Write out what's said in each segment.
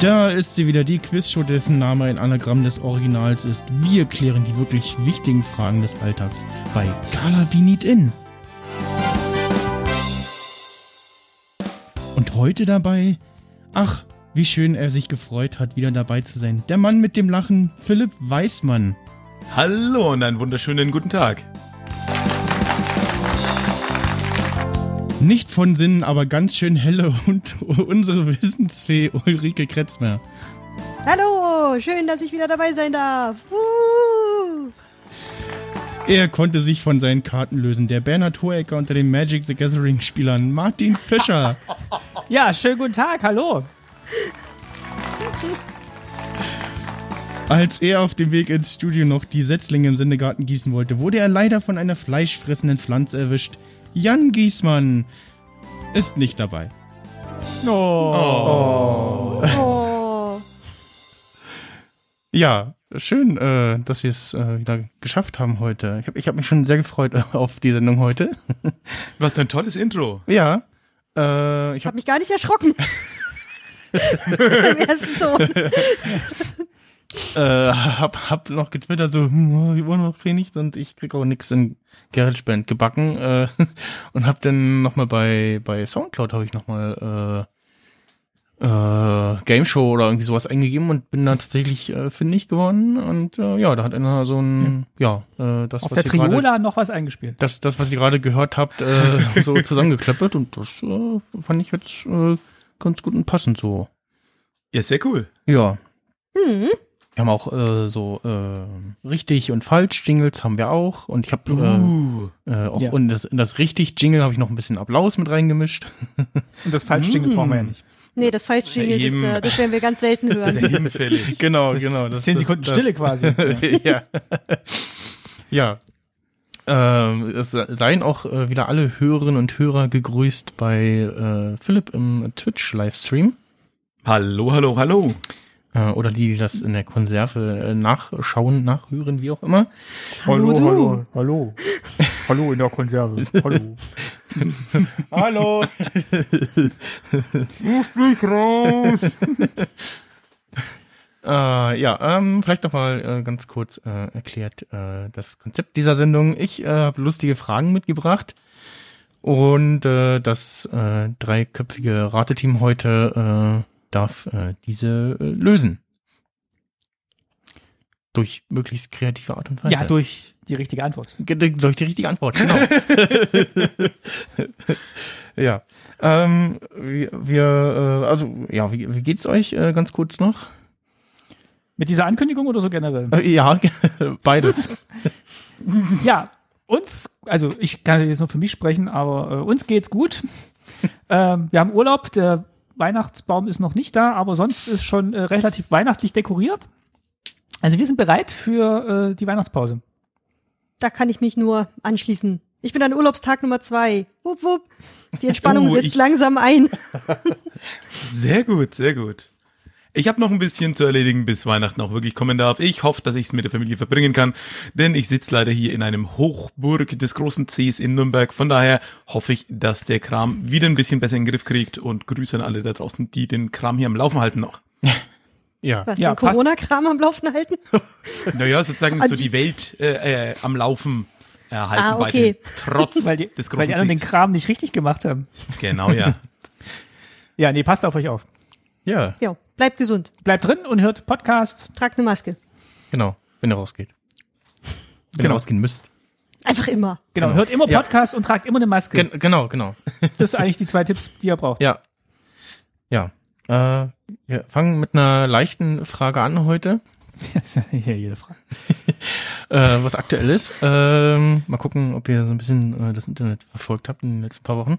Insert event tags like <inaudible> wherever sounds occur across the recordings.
Da ist sie wieder, die Quizshow, dessen Name ein Anagramm des Originals ist. Wir klären die wirklich wichtigen Fragen des Alltags bei Carla Binit In. Und heute dabei, ach, wie schön er sich gefreut hat, wieder dabei zu sein. Der Mann mit dem Lachen, Philipp Weismann. Hallo und einen wunderschönen guten Tag. Nicht von Sinnen, aber ganz schön helle und <laughs> unsere Wissensfee Ulrike Kretzmer. Hallo, schön, dass ich wieder dabei sein darf. Uh. Er konnte sich von seinen Karten lösen. Der Bernhard Hohecker unter den Magic the Gathering Spielern, Martin Fischer. <laughs> Ja, schönen guten Tag, hallo. <laughs> Als er auf dem Weg ins Studio noch die Setzlinge im Sendegarten gießen wollte, wurde er leider von einer fleischfressenden Pflanze erwischt. Jan Giesmann ist nicht dabei. Oh. Oh. Ja, schön, äh, dass wir es äh, wieder geschafft haben heute. Ich habe ich hab mich schon sehr gefreut <laughs> auf die Sendung heute. Was für ein tolles Intro. ja, äh, ich habe habe mich gar nicht erschrocken. <laughs> <laughs> Beim ersten Ton. Äh, hab, hab noch getwittert, so, hm, wir wollen noch wenig und ich krieg auch nix in GarageBand gebacken. Äh, <laughs> und hab dann nochmal bei, bei Soundcloud habe ich nochmal äh, äh, Game Show oder irgendwie sowas eingegeben und bin dann tatsächlich äh, fündig geworden. Und äh, ja, da hat einer so ein, ja, äh, das, Auf was der Triola noch was eingespielt. das, das, was ihr gerade gehört habt, äh, <laughs> so zusammengeklöppelt und das äh, fand ich jetzt äh, ganz gut und passend so. Ja, sehr cool. Ja. Hm. Wir haben auch äh, so äh, richtig und falsch Jingles haben wir auch und ich habe Uh. äh, äh, auch Ja. und das, in das richtig Jingle habe ich noch ein bisschen Applaus mit reingemischt. <laughs> Und das Falschdinge brauchen wir ja nicht. Nee, das Falschjingle, das, Eben. äh, das werden wir ganz selten hören. hinfällig. <laughs> genau, Das genau. ist zehn Sekunden Stille quasi. <laughs> ja. ja. Ähm, es seien auch äh, wieder alle Hörerinnen und Hörer gegrüßt bei äh, Philipp im Twitch-Livestream. Hallo, hallo, hallo. Äh, oder die, die das in der Konserve äh, nachschauen, nachhören, wie auch immer. Hallo, du. hallo, hallo. Hallo in der Konserve. <laughs> Hallo. Hallo! <laughs> Äh, ja, ähm, vielleicht noch mal äh, ganz kurz äh, erklärt äh, das Konzept dieser Sendung. Ich äh, habe lustige Fragen mitgebracht und äh, das äh, dreiköpfige Rateteam heute äh, darf äh, diese äh, lösen. Durch möglichst kreative Art und Weise. Ja, durch die richtige Antwort. Ge- Durch die richtige Antwort, genau. <laughs> ja. Ähm, wir, wir äh, also, ja, wie, wie geht's euch äh, ganz kurz noch? Mit dieser Ankündigung oder so generell? Äh, ja, <laughs> beides. <laughs> Ja, uns, also ich kann jetzt nur für mich sprechen, aber äh, uns geht's gut. ähm, wir haben Urlaub, der Weihnachtsbaum ist noch nicht da, aber sonst ist schon äh, relativ weihnachtlich dekoriert. Also wir sind bereit für äh, die Weihnachtspause. Da kann ich mich nur anschließen. Ich bin an Urlaubstag Nummer zwei. Wupp, wupp. Die <laughs> Entspannung Oh, setzt ich- langsam ein. <laughs> Sehr gut, sehr gut. Ich habe noch ein bisschen zu erledigen, bis Weihnachten auch wirklich kommen darf. Ich hoffe, dass ich es mit der Familie verbringen kann, denn ich sitze leider hier in einem Hochburg des großen Cs in Nürnberg. Von daher hoffe ich, dass der Kram wieder ein bisschen besser in den Griff kriegt und Grüße an alle da draußen, die den Kram hier am Laufen halten noch. <laughs> Ja. Was, Ja, den. Corona-Kram am Laufen halten? <laughs> Naja, sozusagen so die- Welt äh, äh, am Laufen erhalten Ah, okay. trotz Weil die, des weil großen die anderen den Cs. Kram nicht richtig gemacht haben. Genau, ja. <laughs> Ja, nee, passt auf euch auf. Ja, Ja, bleibt gesund. Bleibt drin und hört Podcast. Tragt eine Maske. genau. Wenn ihr rausgeht. Wenn ihr Genau. rausgehen müsst. Einfach immer. Genau, hört immer Podcast und tragt immer eine Maske. Gen genau, genau. <laughs> Das sind eigentlich die zwei Tipps, die ihr braucht. Ja. Ja. Äh, wir fangen mit einer leichten Frage an heute. <laughs> Das ist ja jede Frage. <laughs> äh, was aktuell ist. Ähm, mal gucken, ob ihr so ein bisschen äh, das Internet verfolgt habt in den letzten paar Wochen.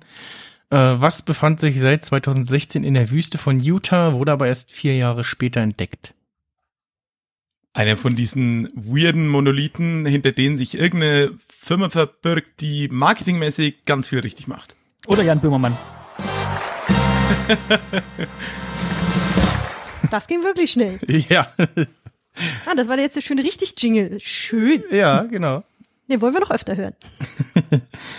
Äh, was befand sich seit 2016 in der Wüste von Utah, wurde aber erst vier Jahre später entdeckt? Einer von diesen weirden Monolithen, hinter denen sich irgendeine Firma verbirgt, die marketingmäßig ganz viel richtig macht. Oder Jan Böhmermann. Das ging wirklich schnell. Ja, Ah, das war jetzt der schöne richtig Jingle. Schön. ja, genau. Den wollen wir noch öfter hören.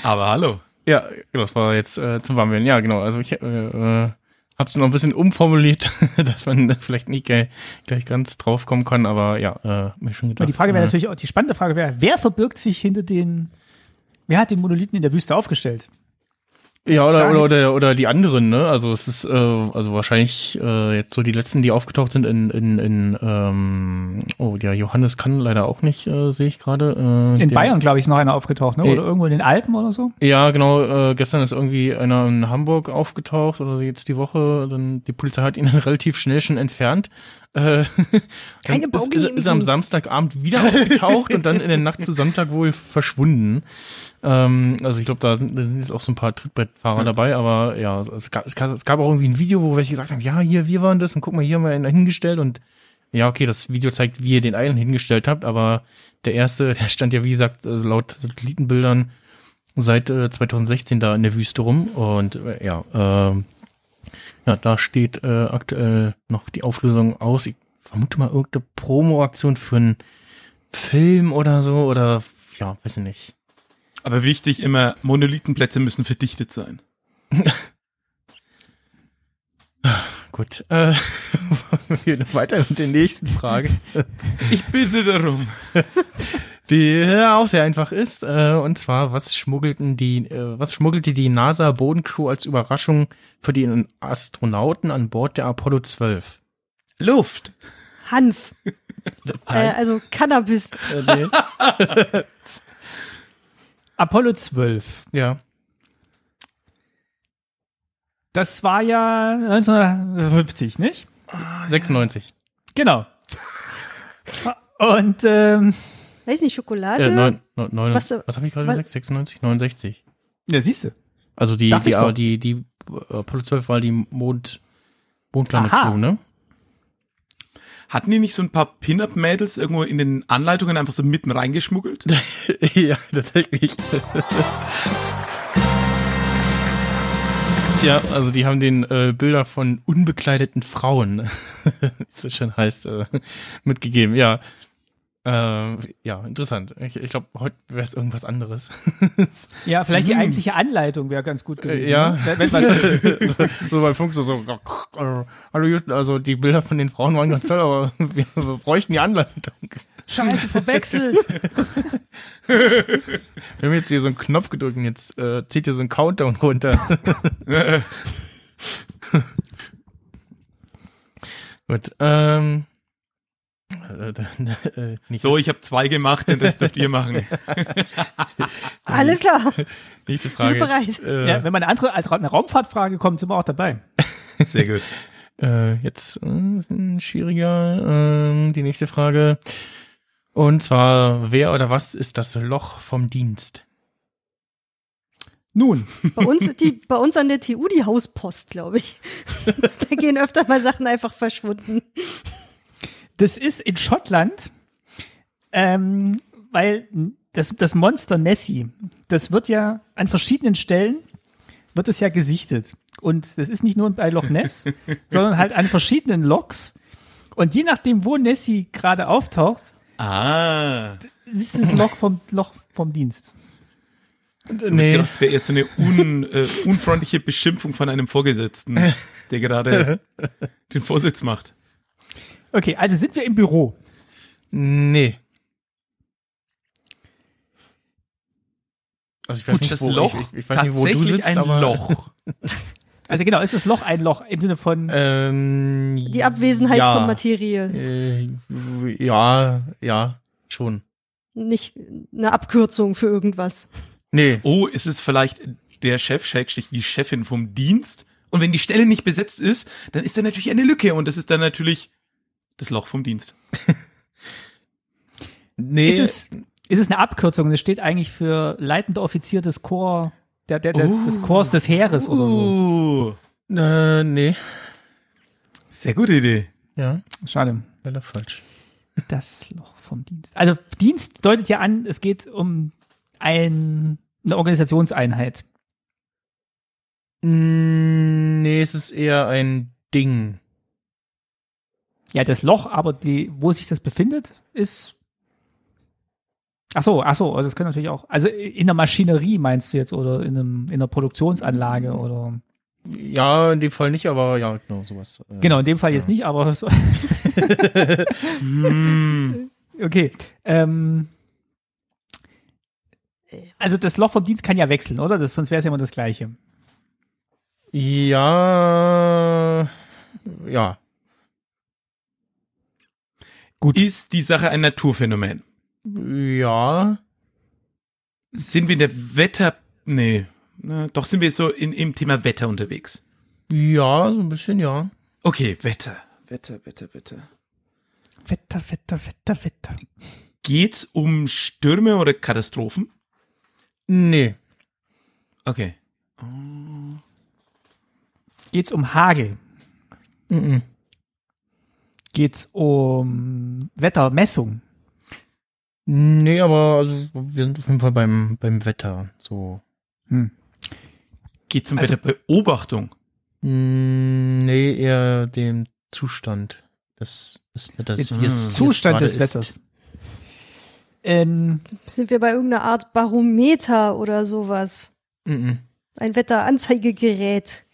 Aber hallo. Ja, genau, das war jetzt äh, zum Warmwerden. Ja, genau. Also ich äh, äh, hab's noch ein bisschen umformuliert, <laughs> dass man da vielleicht nicht gleich, gleich ganz drauf kommen kann, aber ja, äh, mir schon gedacht. Aber die Frage wäre äh, natürlich auch, die spannende Frage wäre, wer verbirgt sich hinter den, wer hat den Monolithen in der Wüste aufgestellt? Ja, oder, oder, oder, oder die anderen, ne? Also es ist, äh, also wahrscheinlich äh, jetzt so die letzten, die aufgetaucht sind in, in, in ähm, oh, der Johannes kann leider auch nicht, äh, sehe ich gerade. Äh, In der- Bayern, glaube ich, ist noch einer aufgetaucht, ne? Äh, Oder irgendwo in den Alpen oder so? Ja, genau, äh, gestern ist irgendwie einer in Hamburg aufgetaucht oder jetzt die Woche, dann die Polizei hat ihn dann <laughs> relativ schnell schon entfernt. Äh, <laughs> Keine ist, ist, ist am. Samstagabend wieder aufgetaucht und dann in der Nacht zu Sonntag wohl verschwunden. Ähm, also ich glaube, da sind, da sind jetzt auch so ein paar Trittbrettfahrer dabei, aber ja, es gab, es, gab, es gab auch irgendwie ein Video, wo welche gesagt haben, ja, hier, wir waren das und guck mal, hier haben wir einen hingestellt und ja, okay, das Video zeigt, wie ihr den einen hingestellt habt, aber der erste, der stand ja, wie gesagt, also laut Satellitenbildern seit äh, 2016 da in der Wüste rum und äh, ja, ähm, ja, da steht äh, aktuell noch die Auflösung aus. Ich vermute mal irgendeine Promo-Aktion für einen Film oder so oder ja, weiß ich nicht. Aber wichtig immer, Monolithenplätze müssen verdichtet sein. <laughs> Gut, äh, <laughs> wir weiter mit der nächsten Frage, Ich bitte darum. <laughs> die auch sehr einfach ist. Äh, und zwar, was schmuggelten die, äh, was schmuggelte die NASA Bodencrew als Überraschung für die Astronauten an Bord der Apollo 12? Luft. Hanf. <laughs> Äh, also Cannabis. <laughs> Äh, nee. Apollo 12. ja. Das war ja 1950, nicht? 96. Genau. Und ähm, Weiß nicht, Schokolade? Äh, neun, neun, neun, Was, was äh, habe ich gerade was- gesagt? 96? 69. ja, siehst du. Also die, die, so. die, die, äh, Apollo 12 war die Mond, Mondplanet. Crew, ne? Hatten die nicht so ein paar Pin-Up-Mädels irgendwo in den Anleitungen einfach so mitten reingeschmuggelt? <laughs> ja, tatsächlich. ja, also die haben den äh, Bilder von unbekleideten Frauen, <laughs> wie es so schön heißt, äh, mitgegeben. Ja, äh, ja, interessant. Ich, ich glaube, heute wäre es irgendwas anderes. <laughs> Ja, vielleicht die eigentliche Anleitung wäre ganz gut gewesen. Äh, ja. Ne? Wenn, wenn <laughs> so, so beim Funk so, so äh, hallo Justin, also die Bilder von den Frauen waren ganz toll, aber wir, wir bräuchten die Anleitung. Scheiße, verwechselt. <laughs> Wir haben jetzt hier so einen Knopf gedrückt und jetzt äh, zieht hier so ein Countdown runter. Gut, ähm. Äh, äh, nicht So, ich habe zwei gemacht, den Rest dürft ihr machen. <laughs> Alles klar. nächste Frage. Bereit? Äh, Ja, wenn mal eine andere, als eine Raumfahrtfrage kommt, sind wir auch dabei. <laughs> Sehr gut. Äh, jetzt äh, ist ein schwieriger. Ähm, die nächste Frage. Und zwar, wer oder was ist das Loch vom Dienst? Nun, <laughs> Bei uns, die, bei uns an der TU die Hauspost, glaube ich. da gehen öfter mal Sachen einfach verschwunden. Das ist in Schottland, ähm, weil das, das Monster Nessie, das wird ja an verschiedenen Stellen, wird es ja gesichtet. Und das ist nicht nur bei Loch Ness, <laughs> sondern halt an verschiedenen Loks. Und je nachdem, wo Nessie gerade auftaucht, Ah. ist das Loch vom, Loch vom Dienst. Nee. Das wäre eher so eine un, äh, unfreundliche Beschimpfung von einem Vorgesetzten, <laughs> der gerade den Vorsitz macht. Okay, also sind wir im Büro. Nee. Also ich weiß Gut, nicht, das wo, Loch, ich, ich, weiß nicht, wo du sitzt, ein aber Loch. <laughs> Also genau, ist das Loch ein Loch im Sinne von, Ähm, Die Abwesenheit ja, von Materie. Äh, ja, ja, schon. Nicht eine Abkürzung für irgendwas. Nee, Oh, ist es vielleicht der Chef, Schrägstrich die Chefin vom Dienst? Und wenn die Stelle nicht besetzt ist, dann ist da natürlich eine Lücke und das ist dann natürlich das Loch vom Dienst. <laughs> nee. ist es, ist es eine Abkürzung? Das steht eigentlich für leitender Offizier des Korps, der, der, des, des Korps des Heeres oder so. Uh, äh, nee. sehr gute Idee. Ja, Schade. leider falsch. Das Loch vom Dienst. Also Dienst deutet ja an, es geht um ein, eine Organisationseinheit. Mm, Nee, es ist eher ein Ding. Ja, das Loch, aber die, wo sich das befindet, ist. Ach so, ach so, also das kann natürlich auch. Also in der Maschinerie meinst du jetzt oder in, einem, in einer Produktionsanlage oder. Ja, in dem Fall nicht, aber ja, genau, sowas. äh, Genau, in dem Fall jetzt nicht, aber so. <laughs> okay. Ähm, also das Loch vom Dienst kann ja wechseln, oder? Das, sonst wäre es ja immer das gleiche. Ja, ja. Gut. Ist die Sache ein Naturphänomen? Ja. Sind wir in der Wetter, nee, na, doch sind wir so in, im Thema Wetter unterwegs. Ja, so ein bisschen, ja. Okay, Wetter. Wetter, Wetter, Wetter. Wetter, Wetter, Wetter, Wetter. Geht's um Stürme oder Katastrophen? Nee. Okay. Geht's um Hagel? Mhm. Geht's um Wettermessung? Nee, aber also, wir sind auf jeden Fall beim, beim Wetter. So. Hm. Geht's um Also- Wetterbeobachtung? Mm, Nee, eher dem Zustand des, des Wetters. Den wie es- wie es Zustand des. Wetters. Ähm, Sind wir bei irgendeiner Art Barometer oder sowas? Mhm. Ein Wetteranzeigegerät.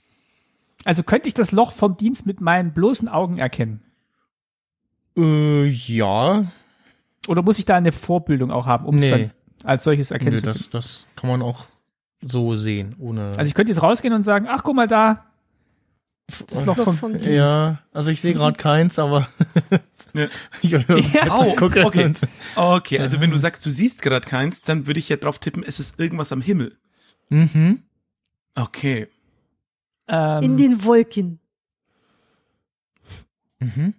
also könnte ich das Loch vom Dienst mit meinen bloßen Augen erkennen? Äh, ja. Oder muss ich da eine Vorbildung auch haben, um es Nee. dann als solches erkennen Nö, zu können? das, das kann man auch so sehen, ohne. Also ich könnte jetzt rausgehen und sagen, ach guck mal da, das Loch vom, vom Dienst. ja, also ich sehe gerade <laughs> keins, aber <laughs> Ja. ich höre Ja. Au, gucke okay. Okay, also wenn du sagst, du siehst gerade keins, dann würde ich ja drauf tippen, es ist irgendwas am Himmel. Mhm. Okay. ähm, In den Wolken. Mhm.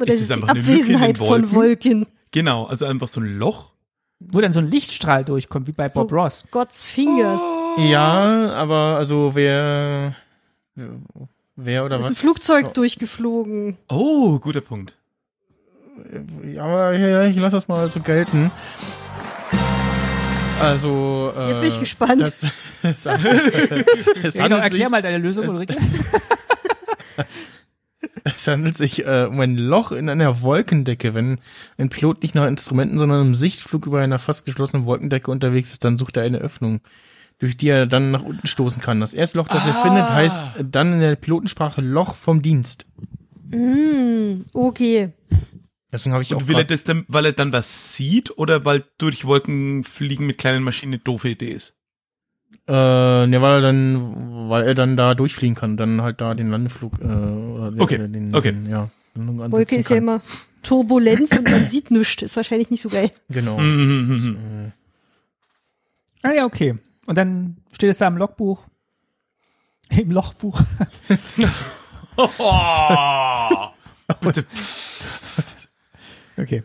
Oder Ist ist es die Abwesenheit von Wolken? Genau, also einfach so ein Loch. wo dann so ein Lichtstrahl durchkommt, wie bei So. Bob Ross. God's Fingers. Ja, aber also wer, wer oder ist was? ein Flugzeug durchgeflogen. Oh, guter Punkt. Ja, aber ja, ja, ich lasse das mal so gelten. Also, äh, Jetzt bin ich gespannt. Das, <laughs> es, es Ja, genau, erklär sich, mal deine Lösung, Ulrike. <laughs> es handelt sich äh, um ein Loch in einer Wolkendecke. Wenn ein Pilot nicht nach Instrumenten, sondern im Sichtflug über einer fast geschlossenen Wolkendecke unterwegs ist, dann sucht er eine Öffnung, durch die er dann nach unten stoßen kann. Das erste Loch, das er Ah. findet, heißt dann in der Pilotensprache Loch vom Dienst. Hm, okay. Deswegen habe ich auch Und will er das dann, weil er dann was sieht oder weil durch Wolken fliegen mit kleinen Maschinen eine doofe Idee ist? Äh, ne, weil er dann, weil er dann da durchfliegen kann, dann halt da den Landeflug äh, oder den, Okay, den, okay. den ja, Landung ansetzen Wolke ist ja immer Turbulenz und man sieht nichts. Ist wahrscheinlich nicht so geil. Genau. Mhm, mhm, mhm. Ah ja, okay. Und dann steht es da im Logbuch. Im Lochbuch. Oh. <laughs> Okay.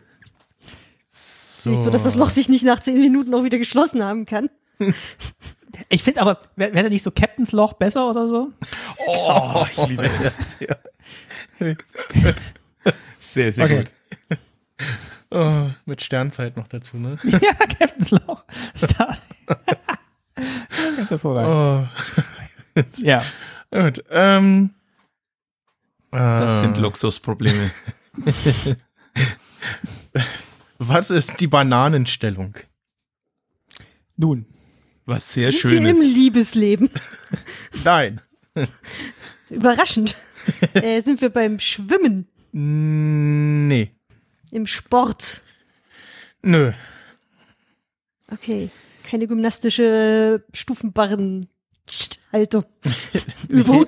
So. Siehst du, dass das Loch sich nicht nach zehn Minuten auch wieder geschlossen haben kann? <laughs> Ich finde aber, wäre wär da nicht so Captain's Loch besser oder so? Oh, ich liebe es. Ja. Sehr, sehr Okay. gut. Oh, mit Sternzeit noch dazu, ne? <laughs> ja, Captain's Loch. Star. Ganz hervorragend. Oh. Ja. Gut, ähm. Das äh, sind Luxusprobleme. <laughs> Was ist die Bananenstellung? Nun. Was sehr Sind wir im Schönes. Liebesleben? <laughs> Nein. Überraschend. <laughs> äh, sind wir beim Schwimmen, Nee. im Sport. Nö. Okay. Keine gymnastische Stufenbarrenhaltung. <laughs> Übung.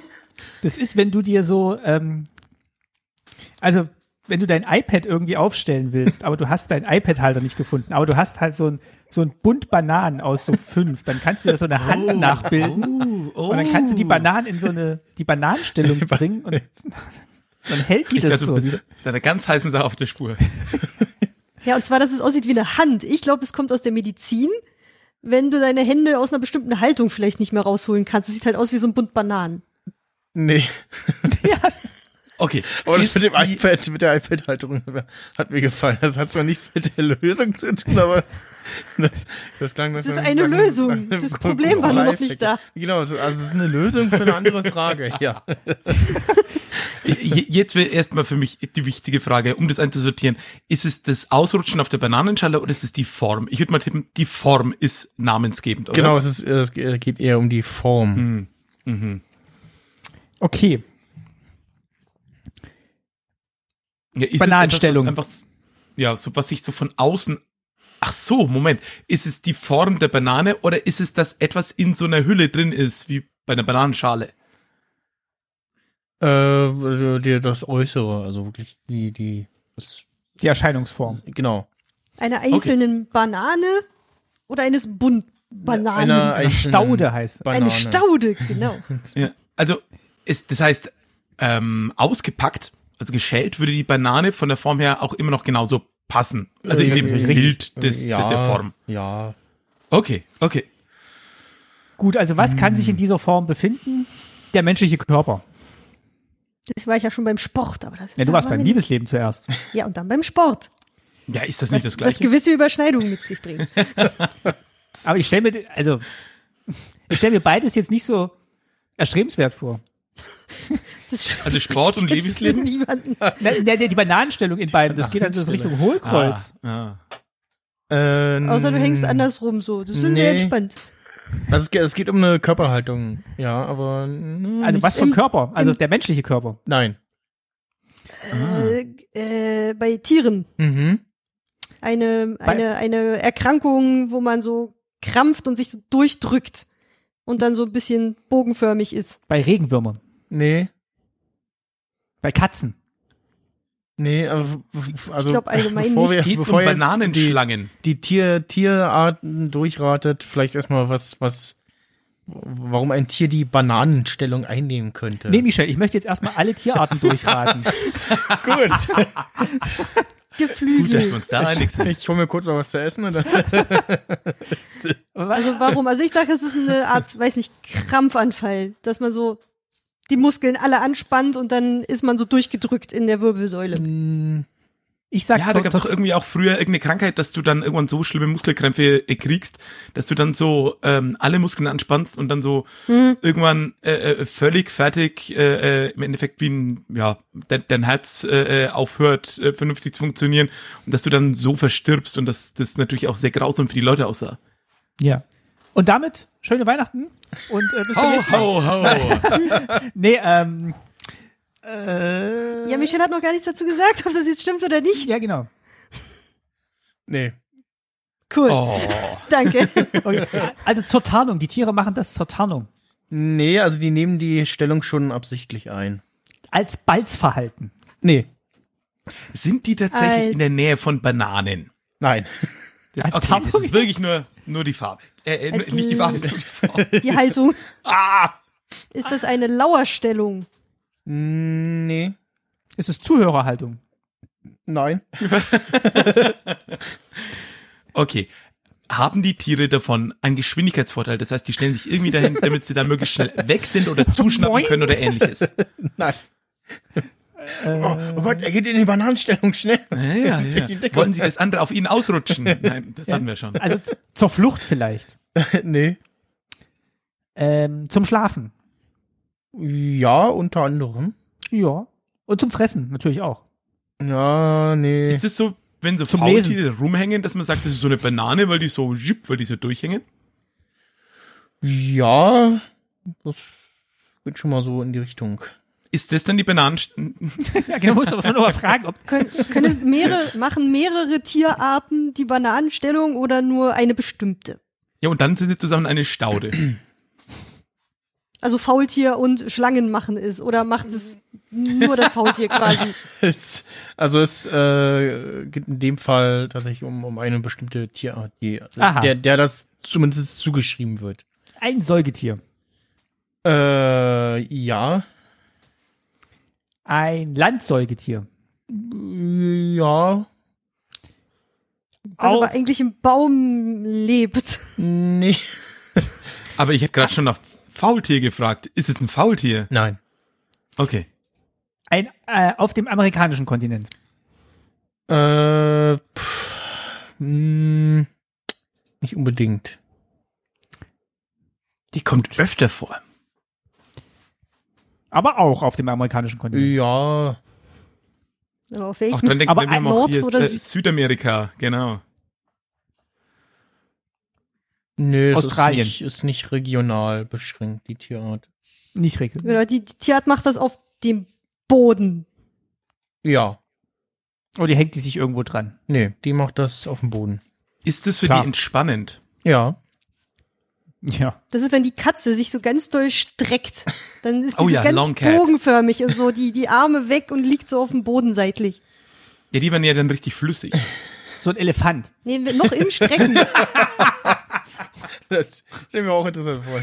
Das ist, wenn du dir so, ähm, also wenn du dein iPad irgendwie aufstellen willst, aber du hast deinen iPad-Halter nicht gefunden, aber du hast halt so ein, so ein Bund Bananen aus so fünf, dann kannst du dir so eine Hand nachbilden Oh, und dann kannst du die Bananen in so eine, die Bananenstellung <laughs> bringen und <laughs> dann hält die Ich das glaube, du so. bist deiner ganz heißen Sache auf der Spur. <laughs> Ja, und zwar, dass es aussieht wie eine Hand. Ich glaube, es kommt aus der Medizin, wenn du deine Hände aus einer bestimmten Haltung vielleicht nicht mehr rausholen kannst. Es sieht halt aus wie so ein Bund Bananen. Nee. Ja, Okay. Aber das mit dem iPad, mit der iPad-Halterung <laughs> hat mir gefallen. Das hat zwar nichts mit der Lösung zu tun, aber das, das klang Das ist einem- eine einem- Lösung. einem Das Problem war nur noch nicht da. Genau, also es ist eine Lösung für eine andere Frage, <laughs> ja. <laughs> Je- Jetzt wäre erstmal für mich die wichtige Frage, um das einzusortieren. Ist es das Ausrutschen auf der Bananenschale oder ist es die Form? Ich würde mal tippen, die Form ist namensgebend, oder? Genau, es, ist, es geht eher um die Form. Hm. Mhm. Okay. Ja, ist Bananenstellung. Es etwas, was einfach, ja, so was sich so von außen. Ach so, Moment. Ist es die Form der Banane oder ist es, dass etwas in so einer Hülle drin ist, wie bei einer Bananenschale? Äh, die, das Äußere, also wirklich die, die, das, Die Erscheinungsform. genau. Einer einzelnen Banane oder eines Bund Bananen? Also einzelnen Staude heißt. Banane. Eine Staude, genau. <laughs> Ja. Also, ist, das heißt, ähm, ausgepackt, also geschält, würde die Banane von der Form her auch immer noch genauso passen. Also in dem. Bild des, ja, der, Form. Ja. Okay, okay. Gut, also was kann sich in dieser Form befinden? Der menschliche Körper. Das war ich ja schon beim Sport, aber das Ja, du warst beim Liebesleben zuerst. nicht. Ja, und dann beim Sport. Ja, ist das nicht Was, das was Gleiche? gewisse Überschneidungen mit sich bringt. <laughs> Aber ich stelle mir, also, ich stelle mir beides jetzt nicht so erstrebenswert vor. <laughs> Das Also Sport und für Lebensleben? niemanden. Na, na, die Bananenstellung in beiden, das geht also so Richtung Hohlkreuz. Ah, ah. Ähm, Außer du hängst andersrum so. Das ist schon sehr nee. entspannt. Also es, geht- es geht um eine Körperhaltung, ja, aber mm, Also was vom im- Körper? Also der menschliche Körper. Nein. Äh, äh, bei Tieren. Mhm. Eine, eine, eine Erkrankung, wo man so krampft und sich so durchdrückt und dann so ein bisschen bogenförmig ist. Bei Regenwürmern. Nee, Katzen. nee, aber also glaub allgemein bevor nicht. wir, Geht's um bevor jetzt Bananenschlangen? Die, die Tier, Tierarten durchratet, vielleicht erstmal was, was, warum ein Tier die Bananenstellung einnehmen könnte. Nee, Michel, ich möchte jetzt erstmal alle Tierarten durchraten. <laughs> Gut. Gut, dass Geflügel. wir uns da einig sind. Ich hole mir kurz noch was zu essen und dann. <laughs> Also warum? Also ich sage, es ist eine Art, weiß nicht, Krampfanfall, dass man so die Muskeln alle anspannt und dann ist man so durchgedrückt in der Wirbelsäule. Ich sag Ja, da gab es doch irgendwie auch früher irgendeine Krankheit, dass du dann irgendwann so schlimme Muskelkrämpfe kriegst, dass du dann so ähm, alle Muskeln anspannst und dann so irgendwann äh, äh, völlig fertig äh, äh, im Endeffekt wie ein, ja, dein, dein Herz äh, äh, aufhört äh, vernünftig zu funktionieren und dass du dann so verstirbst und dass das natürlich auch sehr grausam für die Leute aussah. ja. Und damit schöne Weihnachten und äh, bis zum nächsten Mal. ho, ho. <laughs> Nee, ähm, äh, Ja, Michelle hat noch gar nichts dazu gesagt, ob das jetzt stimmt oder nicht. ja, genau. Nee. Cool, Oh. <laughs> danke. Okay. Also zur Tarnung. Die Tiere machen das zur Tarnung. Nee, also die nehmen die Stellung schon absichtlich ein. Als Balzverhalten. Nee. Sind die tatsächlich Al- in der Nähe von Bananen? Nein. Als Okay, das ist wirklich nur, nur die Farbe. Äh, äh, Als nicht die Farbe, die Farbe. <laughs> Die Haltung. Ah! Ist das eine Lauerstellung? Nee. Es ist Zuhörerhaltung. Nein. <laughs> Okay. Haben die Tiere davon einen Geschwindigkeitsvorteil? Das heißt, die stellen sich irgendwie dahin, damit sie dann möglichst schnell weg sind oder <laughs> zuschnappen Boing. können oder ähnliches. Nein. Oh, oh Gott, er geht in die Bananenstellung schnell. Ja, ja, ja. <laughs> Wollen sie das andere auf ihn ausrutschen? <laughs> Nein, das hatten wir schon. Also zur Flucht vielleicht. <laughs> nee. Ähm, zum Schlafen. Ja, unter anderem. Ja. Und zum Fressen natürlich auch. Ja, nee. Ist es so, wenn so Zum Faultiere rumhängen, dass man sagt, das ist so eine Banane, weil die so, zip, weil die so durchhängen? Ja, das geht schon mal so in die Richtung. Ist das dann die Bananen? <laughs> Ja, genau, muss aber fragen, ob Können, können mehrere, machen mehrere Tierarten die Bananenstellung oder nur eine bestimmte? Ja, und dann sind sie zusammen eine Staude. <clears throat> Also Faultier und Schlangen machen es oder macht es nur das Faultier quasi? <laughs> Also es äh, geht in dem Fall tatsächlich um, um eine bestimmte Tierart, die, Aha. der, der das zumindest zugeschrieben wird. ein Säugetier, Äh, ja. Ein Landsäugetier, Ja. Also aber eigentlich im Baum lebt. Nee. <laughs> Aber ich hätte gerade schon nach Faultier gefragt. Ist es ein Faultier? Nein. Okay. ein äh, auf dem amerikanischen Kontinent, Äh, pff, mh, nicht unbedingt. Die kommt öfter vor. Aber auch auf dem amerikanischen Kontinent. Ja. Aber auf Auch welchen? dann ein auch Nord- hier oder äh, Süd- Südamerika, genau. Nee, es Australien. Ist nicht, ist nicht regional beschränkt, die Tierart. Nicht regeln. Genau, die, die Tierart macht das auf dem Boden. Ja. Oder hängt die sich irgendwo dran? Nee, die macht das auf dem Boden. Ist das für Klar. die entspannend? Ja. Ja. Das ist, wenn die Katze sich so ganz doll streckt. Dann ist <laughs> die Oh so ja, ganz bogenförmig und so, die, die Arme weg und liegt so auf dem Boden seitlich. Ja, die werden ja dann richtig flüssig. <laughs> So ein Elefant. Nee, noch im Strecken. <laughs> Das stell mir auch interessant vor.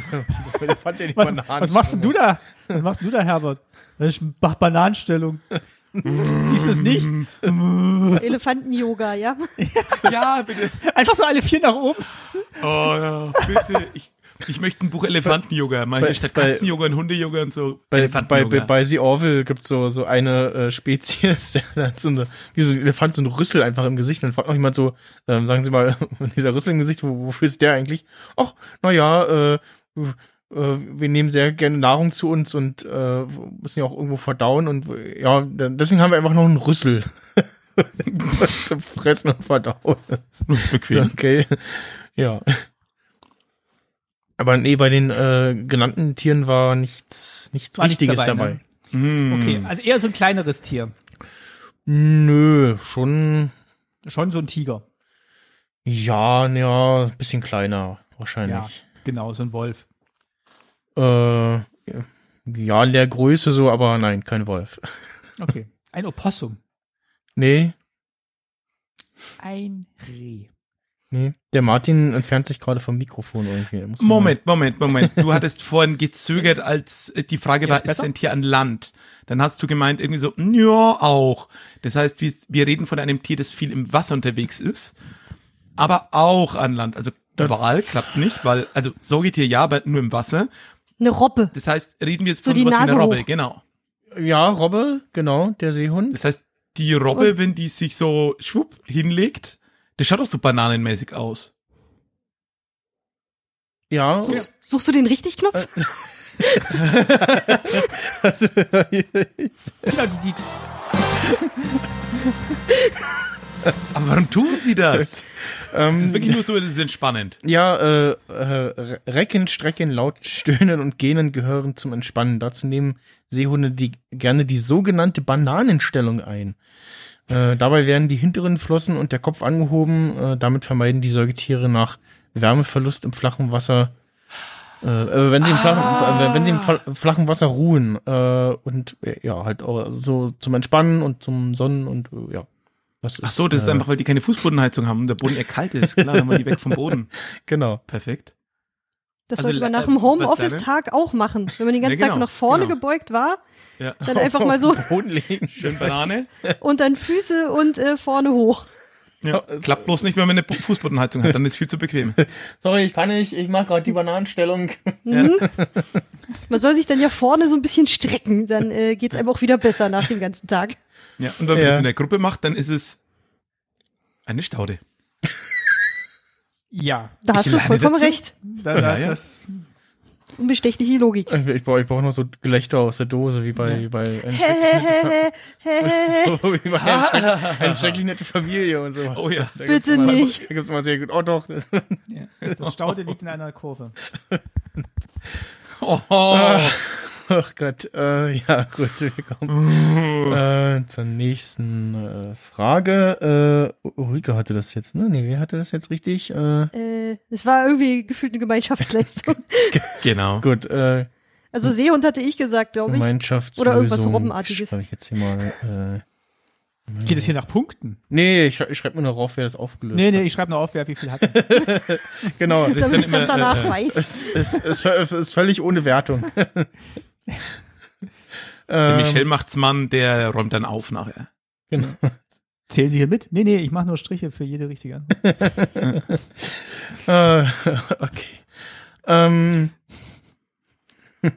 Elefant, der Was, was machst denn du da? Was machst du da, Herbert? Ich mach Bananenstellung. Siehst du es nicht? Elefanten-Yoga, ja? <laughs> ja, bitte. Einfach so alle vier nach oben. Oh ja, bitte. Ich, ich möchte ein Buch Elefanten-Yoga. Mal Bei- hier statt Katzen-Yoga und Hunde-Yoga und so. Bei, bei, bei, bei The Orville gibt's so, so eine äh, Spezies, <laughs> der hat so eine, wie so ein Elefant, so ein Rüssel einfach im Gesicht. Dann fragt noch jemand so, ähm, sagen Sie mal, <laughs> dieser Rüssel im Gesicht, wo, wofür ist der eigentlich? Ach, naja, äh, äh, wir nehmen sehr gerne Nahrung zu uns und äh, müssen ja auch irgendwo verdauen und äh, ja, deswegen haben wir einfach noch einen Rüssel. <laughs> Zum Fressen und Verdauen. Bequem. Okay. Ja. Aber nee, bei den äh, genannten Tieren war nichts, nichts War nichts Wichtiges dabei, dabei. Mm. Okay, also eher so ein kleineres Tier. Nö, schon, Schon so ein Tiger. ja, ja, ein bisschen kleiner, Ja, wahrscheinlich. genau, so ein Wolf. Äh, ja, in der Größe so, aber nein, kein Wolf. <laughs> Okay. Ein Opossum. Nee, Ein Reh. nee. Der Martin entfernt sich gerade vom Mikrofon irgendwie. Moment, Moment, Moment. Du hattest <laughs> vorhin gezögert, als äh, die Frage war, ist ein Tier an Land? Dann hast du gemeint irgendwie so, ja, auch. Das heißt, wir, wir reden von einem Tier, das viel im Wasser unterwegs ist, aber auch an Land. Also Das- Wal klappt nicht, weil, also Säugetier ja, aber nur im Wasser. Eine Robbe. Das heißt, reden wir jetzt So von die wie Nase einer Robbe, hoch. genau. Ja, Robbe, genau, der Seehund. Das heißt, die Robbe, wenn die sich so schwupp hinlegt, das schaut doch so bananenmäßig aus. Ja, Suchst, suchst du den richtig Knopf? <laughs> <laughs> also, Ja, die, die, <laughs> Aber warum tun sie das? ähm, Das ist wirklich nur so, entspannend. Ja, äh, äh, Recken, Strecken, laut Stöhnen und Gähnen gehören zum Entspannen. Dazu nehmen Seehunde die, gerne die sogenannte Bananenstellung ein. Äh, dabei werden die hinteren Flossen und der Kopf angehoben. Äh, damit vermeiden die Säugetiere nach Wärmeverlust im flachen Wasser, äh, äh, wenn sie im flachen, äh, wenn sie im fla- flachen Wasser ruhen. Äh, und äh, ja, halt auch so zum Entspannen und zum Sonnen und äh, ja. Das Ach so, das ist äh, einfach, weil die keine Fußbodenheizung haben und der Boden eher kalt ist. Klar, dann waren die weg vom Boden. <laughs> Genau. Perfekt. Das Also, sollte man äh, nach dem was Homeoffice-Tag auch machen. Wenn man den ganzen Ja, Tag so genau, nach vorne genau. gebeugt war, Ja. dann einfach mal so <laughs> Boden legen. Schön Banane. <laughs> und dann Füße und äh, vorne hoch. Ja. Klappt bloß nicht, wenn man eine Fußbodenheizung hat, dann ist viel zu bequem. Sorry, ich kann nicht. Ich mache gerade die Bananenstellung. Man soll sich dann ja vorne so ein bisschen strecken, dann äh, geht's einem auch wieder besser nach dem ganzen Tag. Ja. Und wenn man Ja. das in der Gruppe macht, dann ist es eine Staude. ja. Da Ich hast du vollkommen dazu. recht. Da, da, Ja, ja. Das, Unbestechliche Logik. Ich, ich brauche ich brauch noch so Gelächter aus der Dose, wie bei, wie bei <laughs> so, wie bei eine, <laughs> schrecklich, eine schrecklich nette Familie und so. Oh ja. Da gibt's Bitte mal, nicht. Da gibt's mal sehr gut. Oh doch. Das, ja, das Staude liegt in einer Kurve. Oh, <laughs> ach Gott. Äh, ja, gut. Wir kommen äh, zur nächsten äh, Frage. Äh, Ulrike hatte das jetzt, ne? Nee, wer hatte das jetzt richtig? Äh, Äh, es war irgendwie gefühlt eine Gemeinschaftsleistung. <laughs> genau. gut, äh, Also Seehund hatte ich gesagt, glaube ich. Gemeinschaftslösung. Oder irgendwas Robbenartiges. Schreibe ich jetzt hier mal. Äh, Geht es hier nach Punkten? nee, ich, ich schreibe mir noch rauf, wer das aufgelöst Nee, nee, hat. ich schreibe noch auf, wer wie viel hat. <laughs> Genau. Das ist damit ich das danach äh, weiß. Es ist, ist, ist, ist völlig ohne Wertung. <laughs> <laughs> Der ähm, Michel macht's Mann, der räumt dann auf nachher. Genau. Zählen Sie hier mit? Nee, nee, ich mache nur Striche für jede richtige Antwort. <laughs> Äh, okay. Ähm. <laughs>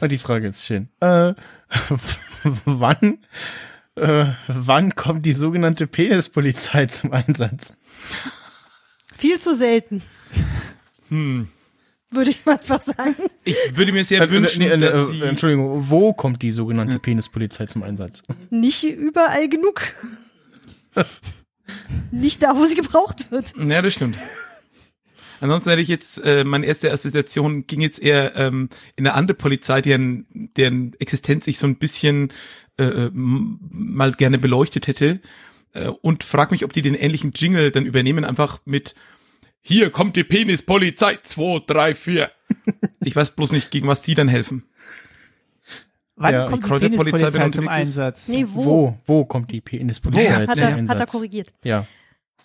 Und die Frage ist schön. Äh, wann, äh, wann kommt die sogenannte Penispolizei zum Einsatz? Viel zu selten, Hm. Würde ich mal einfach sagen. Ich würde mir sehr Äh, wünschen, nee, äh, dass äh. Entschuldigung, wo kommt die sogenannte Penispolizei zum Einsatz? Nicht überall genug. Nicht da, wo sie gebraucht wird. Ja, das stimmt. Ansonsten hätte ich jetzt, äh, meine erste Assoziation ging jetzt eher ähm, in eine andere Polizei, deren, deren Existenz ich so ein bisschen äh, mal gerne beleuchtet hätte. Äh, und frag mich, ob die den ähnlichen Jingle dann übernehmen, einfach mit Hier kommt die Penispolizei 2, 3, 4. Ich weiß bloß nicht, gegen was die dann helfen. Wann Ja, kommt die Penispolizei wenn zum. Einsatz? Nee, wo? Wo? Wo kommt die Penispolizei hat, zum er, hat er Einsatz? korrigiert. Ja.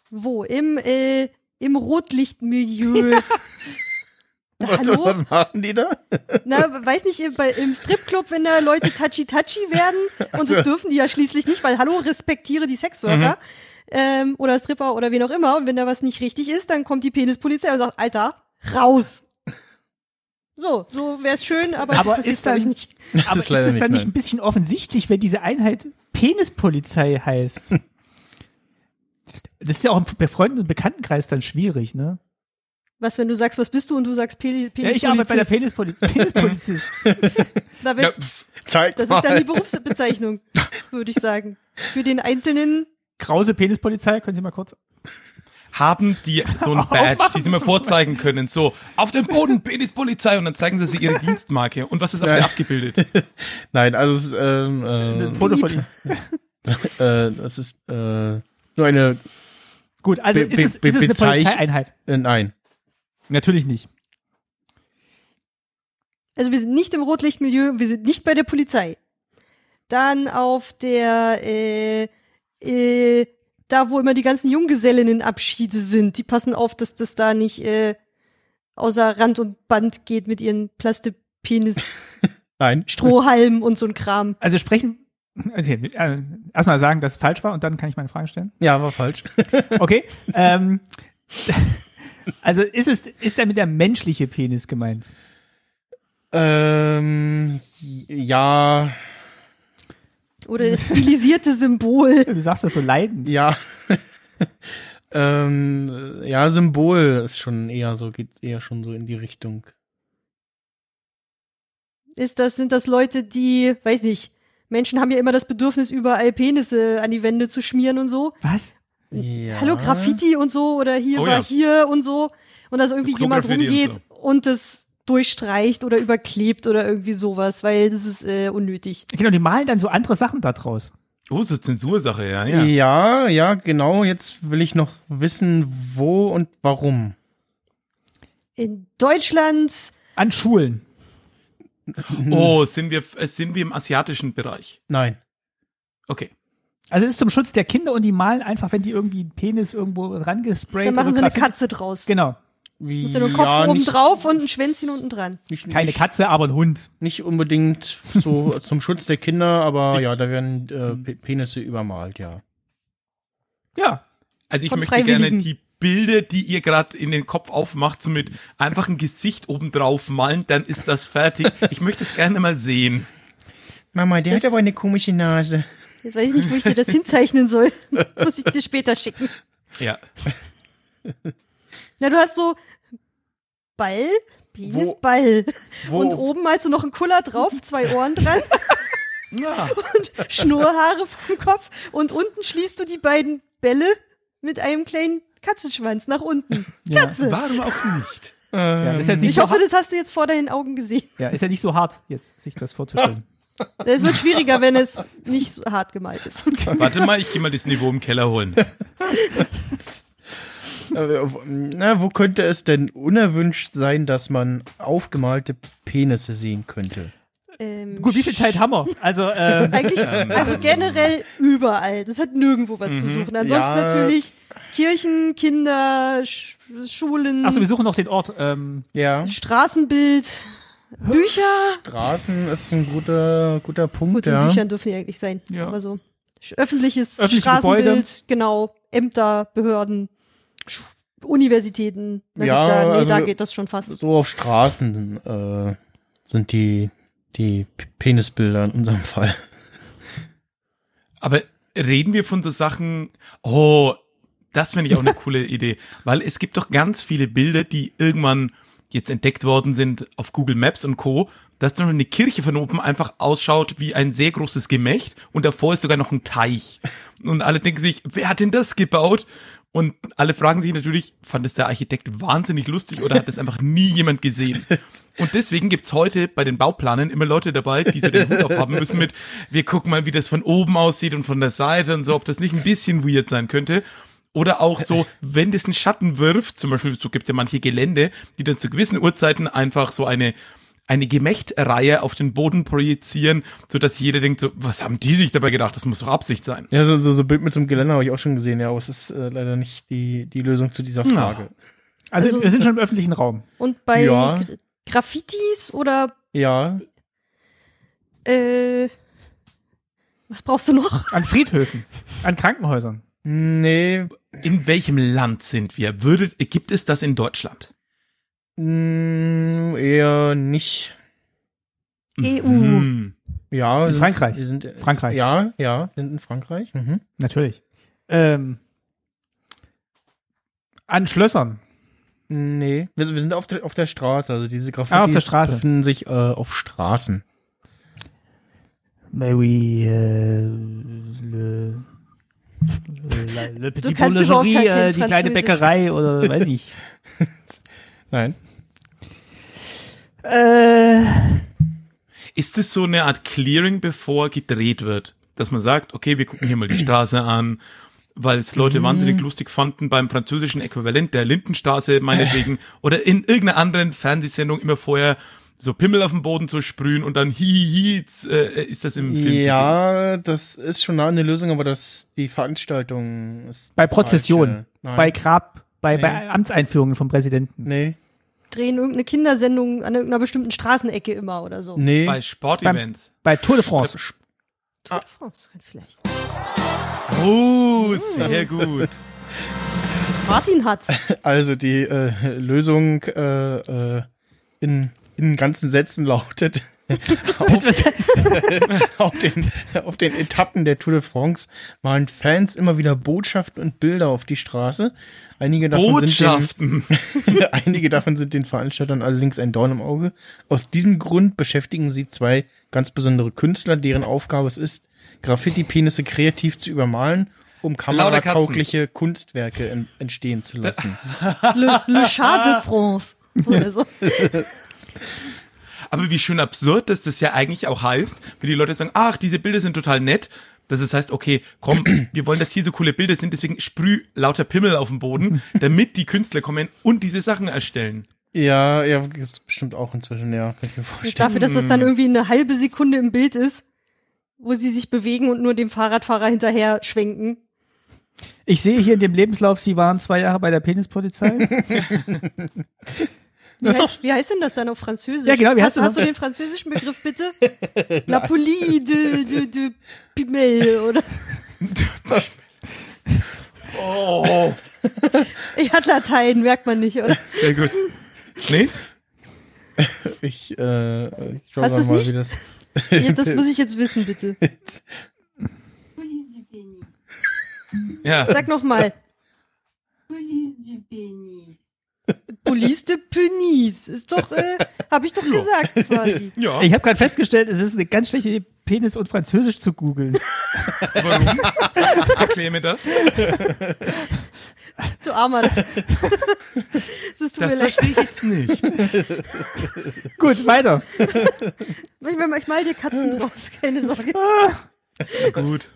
Wo? Im, äh, im Rotlichtmilieu. Was, <laughs> hallo? was machen die da? Na, weiß nicht, im- bei, im Stripclub, wenn da Leute touchy-touchy werden, <laughs> und das dürfen die ja schließlich nicht, weil, hallo, respektiere die Sexworker, ähm, oder Stripper oder wen auch immer, und wenn da was nicht richtig ist, dann kommt die Penispolizei und sagt, Alter, raus! So, so wär's schön, aber, Aber passiert, ist dann- nicht. <laughs> Das Aber ist ist, es nicht, dann nicht ein bisschen offensichtlich, wenn diese Einheit Penispolizei heißt? <laughs> Das ist ja auch im Befreundeten- und Bekanntenkreis dann schwierig, ne? Was, wenn du sagst, was bist du und du sagst Peni Ja, ich arbeite bei der <laughs> Penispolizist? Penispolizei. <laughs> Penispolizist. Da Ja, Zeig das mal. ist dann die Berufsbezeichnung, würde ich sagen. Für den einzelnen Krause Penispolizei, können Sie mal kurz. haben die so ein <laughs> Badge, die sie mir vorzeigen können. So, auf dem Boden, Penispolizei. Und dann zeigen sie sie ihre Dienstmarke. Und was ist auf Nein. der abgebildet? Nein, also es ist, ähm, Ein äh, Foto von Ihnen. äh, das ist äh, nur eine, Gut, also Be- ist es, ist es eine Polizeieinheit? äh, nein. Natürlich nicht. Also wir sind nicht im Rotlichtmilieu, wir sind nicht bei der Polizei. Dann auf der, äh, äh, da wo immer die ganzen Junggesellinnenabschiede sind, die passen auf, dass das da nicht äh, außer Rand und Band geht mit ihren Plastepenis, <laughs> Nein. Strohhalmen und so ein Kram. Also sprechen. Okay, äh, erstmal sagen, dass es falsch war und dann kann ich meine Frage stellen. Ja, war falsch. Okay. <laughs> ähm, also ist es, ist da mit der menschliche Penis gemeint? ähm, ja, Oder das stilisierte Symbol. Du sagst das so leidend. ja. <laughs> ähm, ja, Symbol ist schon eher so, geht eher schon so in die Richtung. Ist das, sind das Leute, die, weiß nicht, Menschen haben ja immer das Bedürfnis, überall Penisse an die Wände zu schmieren und so. Was? Ja. Hallo Graffiti und so oder hier Oh war ja. hier und so und dass irgendwie jemand und rumgeht und das durchstreicht oder überklebt oder irgendwie sowas, weil das ist äh, unnötig. Genau, die malen dann so andere Sachen da draus. Oh, so Zensursache, ja, Ja. ja. ja, genau. Jetzt will ich noch wissen, wo und warum. In Deutschland An Schulen. Oh, sind wir, äh, sind wir im asiatischen Bereich? Nein. Okay. Also es ist zum Schutz der Kinder und die malen einfach, wenn die irgendwie einen Penis irgendwo rangesprayt da machen oder sie eine Katze draus. Genau. Wie, Ist ja nur ein Kopf ja, oben nicht, drauf und ein Schwänzchen unten dran. Nicht, Keine nicht, Katze, aber ein Hund. Nicht unbedingt so <laughs> zum Schutz der Kinder, aber ja, da werden äh, Pe- Penisse übermalt, ja. Ja. Also ich Von möchte gerne die Bilder, die ihr gerade in den Kopf aufmacht, so mit einfach ein Gesicht oben drauf malen, dann ist das fertig. Ich möchte es gerne mal sehen. Mama, der Das- hat aber eine komische Nase. Jetzt weiß ich nicht, wo ich dir das hinzeichnen soll. <laughs> Muss ich dir später schicken. Ja. Na, du hast so Ball, Penis, Wo- Ball. Wo, Und oben malst du noch einen Kuller drauf, zwei Ohren dran <laughs> ja. und Schnurrhaare vom Kopf. Und unten schließt du die beiden Bälle mit einem kleinen Katzenschwanz nach unten. Ja. Katze. Warum auch nicht? ja das ist, jetzt nicht Ich so hoffe, hart, das hast du jetzt vor deinen Augen gesehen. ja, ist ja nicht so hart, jetzt sich das vorzustellen. <laughs> Es wird schwieriger, wenn es nicht so hart gemalt ist. Warte mal, ich gehe mal das Niveau im Keller holen. wo- na, wo könnte es denn unerwünscht sein, dass man aufgemalte Penisse sehen könnte? Ähm, Gut, wie viel Zeit haben wir? Also, äh, Eigentlich, also generell überall. Das hat nirgendwo was zu suchen. Ansonsten Ja. natürlich Kirchen, Kinder, Sch Schulen, achso, wir suchen noch den Ort. Ähm, Ja, Straßenbild, Bücher. Straßen ist ein guter, guter Punkt, Gut, in ja. Büchern dürfen die eigentlich sein. Ja. Aber so öffentliches Öffentliche Straßenbild, Gebäude. genau, Ämter, Behörden, Universitäten. Ja, da, nee, also- da geht das schon fast. So auf Straßen äh, sind die, die Penisbilder in unserem Fall. Aber reden wir von so Sachen, oh, das finde ich auch eine <laughs> coole Idee, weil es gibt doch ganz viele Bilder, die irgendwann jetzt entdeckt worden sind auf Google Maps und Co., dass dann eine Kirche von oben einfach ausschaut wie ein sehr großes Gemächt und davor ist sogar noch ein Teich. Und alle denken sich, wer hat denn das gebaut? Und alle fragen sich natürlich, fand es der Architekt wahnsinnig lustig oder hat es einfach nie jemand gesehen? Und deswegen gibt's heute bei den Bauplanern immer Leute dabei, die so den Hut aufhaben müssen mit, wir gucken mal, wie das von oben aussieht und von der Seite und so, ob das nicht ein bisschen weird sein könnte. Oder auch so, <laughs> wenn das einen Schatten wirft, zum Beispiel, so gibt's ja manche Gelände, die dann zu gewissen Uhrzeiten einfach so eine eine Gemächtreihe auf den Boden projizieren, so dass jeder denkt so, was haben die sich dabei gedacht? Das muss doch Absicht sein. Ja, so, so, so Bild mit so einem Geländer habe ich auch schon gesehen, ja, aber es ist äh, leider nicht die, die Lösung zu dieser Frage. Also, Also- wir sind schon im öffentlichen Raum. Und bei Ja. Gra- Graffitis oder Ja, äh, was brauchst du noch? An Friedhöfen. An Krankenhäusern. Nee, In welchem Land sind wir? Würde, gibt es das in Deutschland? mh, eher nicht. EU. Hm. Ja, In sind- Frankreich. Wir sind, Frankreich. Ja, ja, wir sind in Frankreich. Mhm. Natürlich. Ähm, an Schlössern. Nee, wir, wir sind auf der, auf der Straße. Also diese Graffitis Ah, auf der Straße. befinden sich äh, auf Straßen. Mary, äh, le, Petit Boulangerie, kein äh, die kleine. Bäckerei oder weiß ich. <laughs> Nein. äh, Ist es so eine Art Clearing, bevor gedreht wird? Dass man sagt, okay, wir gucken hier mal die Straße an, weil es Leute wahnsinnig lustig fanden beim französischen Äquivalent der Lindenstraße meinetwegen <laughs> oder in irgendeiner anderen Fernsehsendung immer vorher so Pimmel auf den Boden zu sprühen und dann hihihi, jetzt, äh, ist das im Film? Ja, das ist schon nah an der Lösung, aber das die Veranstaltung ist bei. Nein. bei Grab, bei, bei Nee. Amtseinführungen vom Präsidenten. nee, Drehen irgendeine Kindersendung an irgendeiner bestimmten Straßenecke immer oder so. nee. Bei Sportevents. Bei Tour de France. Tour de France, vielleicht. Oh, sehr gut. Martin hat's. <laughs> Also die äh, Lösung äh, äh, in, in ganzen Sätzen lautet <laughs> auf, <laughs> auf, den, auf den Etappen der Tour de France malen Fans immer wieder Botschaften und Bilder auf die Straße. Einige davon, Botschaften. sind den, <laughs> einige davon sind den Veranstaltern allerdings ein Dorn im Auge. Aus diesem Grund beschäftigen sie zwei ganz besondere Künstler, deren Aufgabe es ist, Graffiti-Penisse kreativ zu übermalen, um kamerataugliche Kunstwerke en entstehen zu lassen. Le, Le Chat de France. Oder so. Aber wie schön absurd, dass das ja eigentlich auch heißt, wenn die Leute sagen, ach, diese Bilder sind total nett, dass es heißt, okay, komm, <clears throat> wir wollen, dass hier so coole Bilder sind, deswegen sprüh lauter Pimmel auf den Boden, <laughs> damit die Künstler kommen und diese Sachen erstellen. Ja, ja, gibt's bestimmt auch inzwischen, ja, kann ich mir vorstellen. Dafür, dass das dann irgendwie eine halbe Sekunde im Bild ist, wo sie sich bewegen und nur dem Fahrradfahrer hinterher schwenken. Ich sehe hier in dem Lebenslauf, Sie waren zwei Jahre bei der Penispolizei. <laughs> Wie heißt, wie heißt denn das dann auf Französisch? Ja, genau, wie hast, heißt das hast du den französischen Begriff bitte? <laughs> La Police de, de, de Pimel, oder? <laughs> Oh, Ich hatte Latein, merkt man nicht, oder? <laughs> sehr gut. Nee? Ich, äh, ich schau Hast mal, nicht? wie das. Ja, Das muss ich jetzt wissen, bitte. Police du pénis. Ja. Sag noch mal. Police du pénis. Police de Penis. Ist doch, äh, hab ich doch gesagt, quasi. <laughs> Ja. Ich habe gerade festgestellt, es ist eine ganz schlechte Idee, Penis und Französisch zu googeln. <laughs> Warum? Erklär mir das. Du Armer. Das, das tut mir Das leid. verstehe ich jetzt nicht. Gut, weiter. Ich, ich mal dir Katzen draus, keine Sorge. Gut.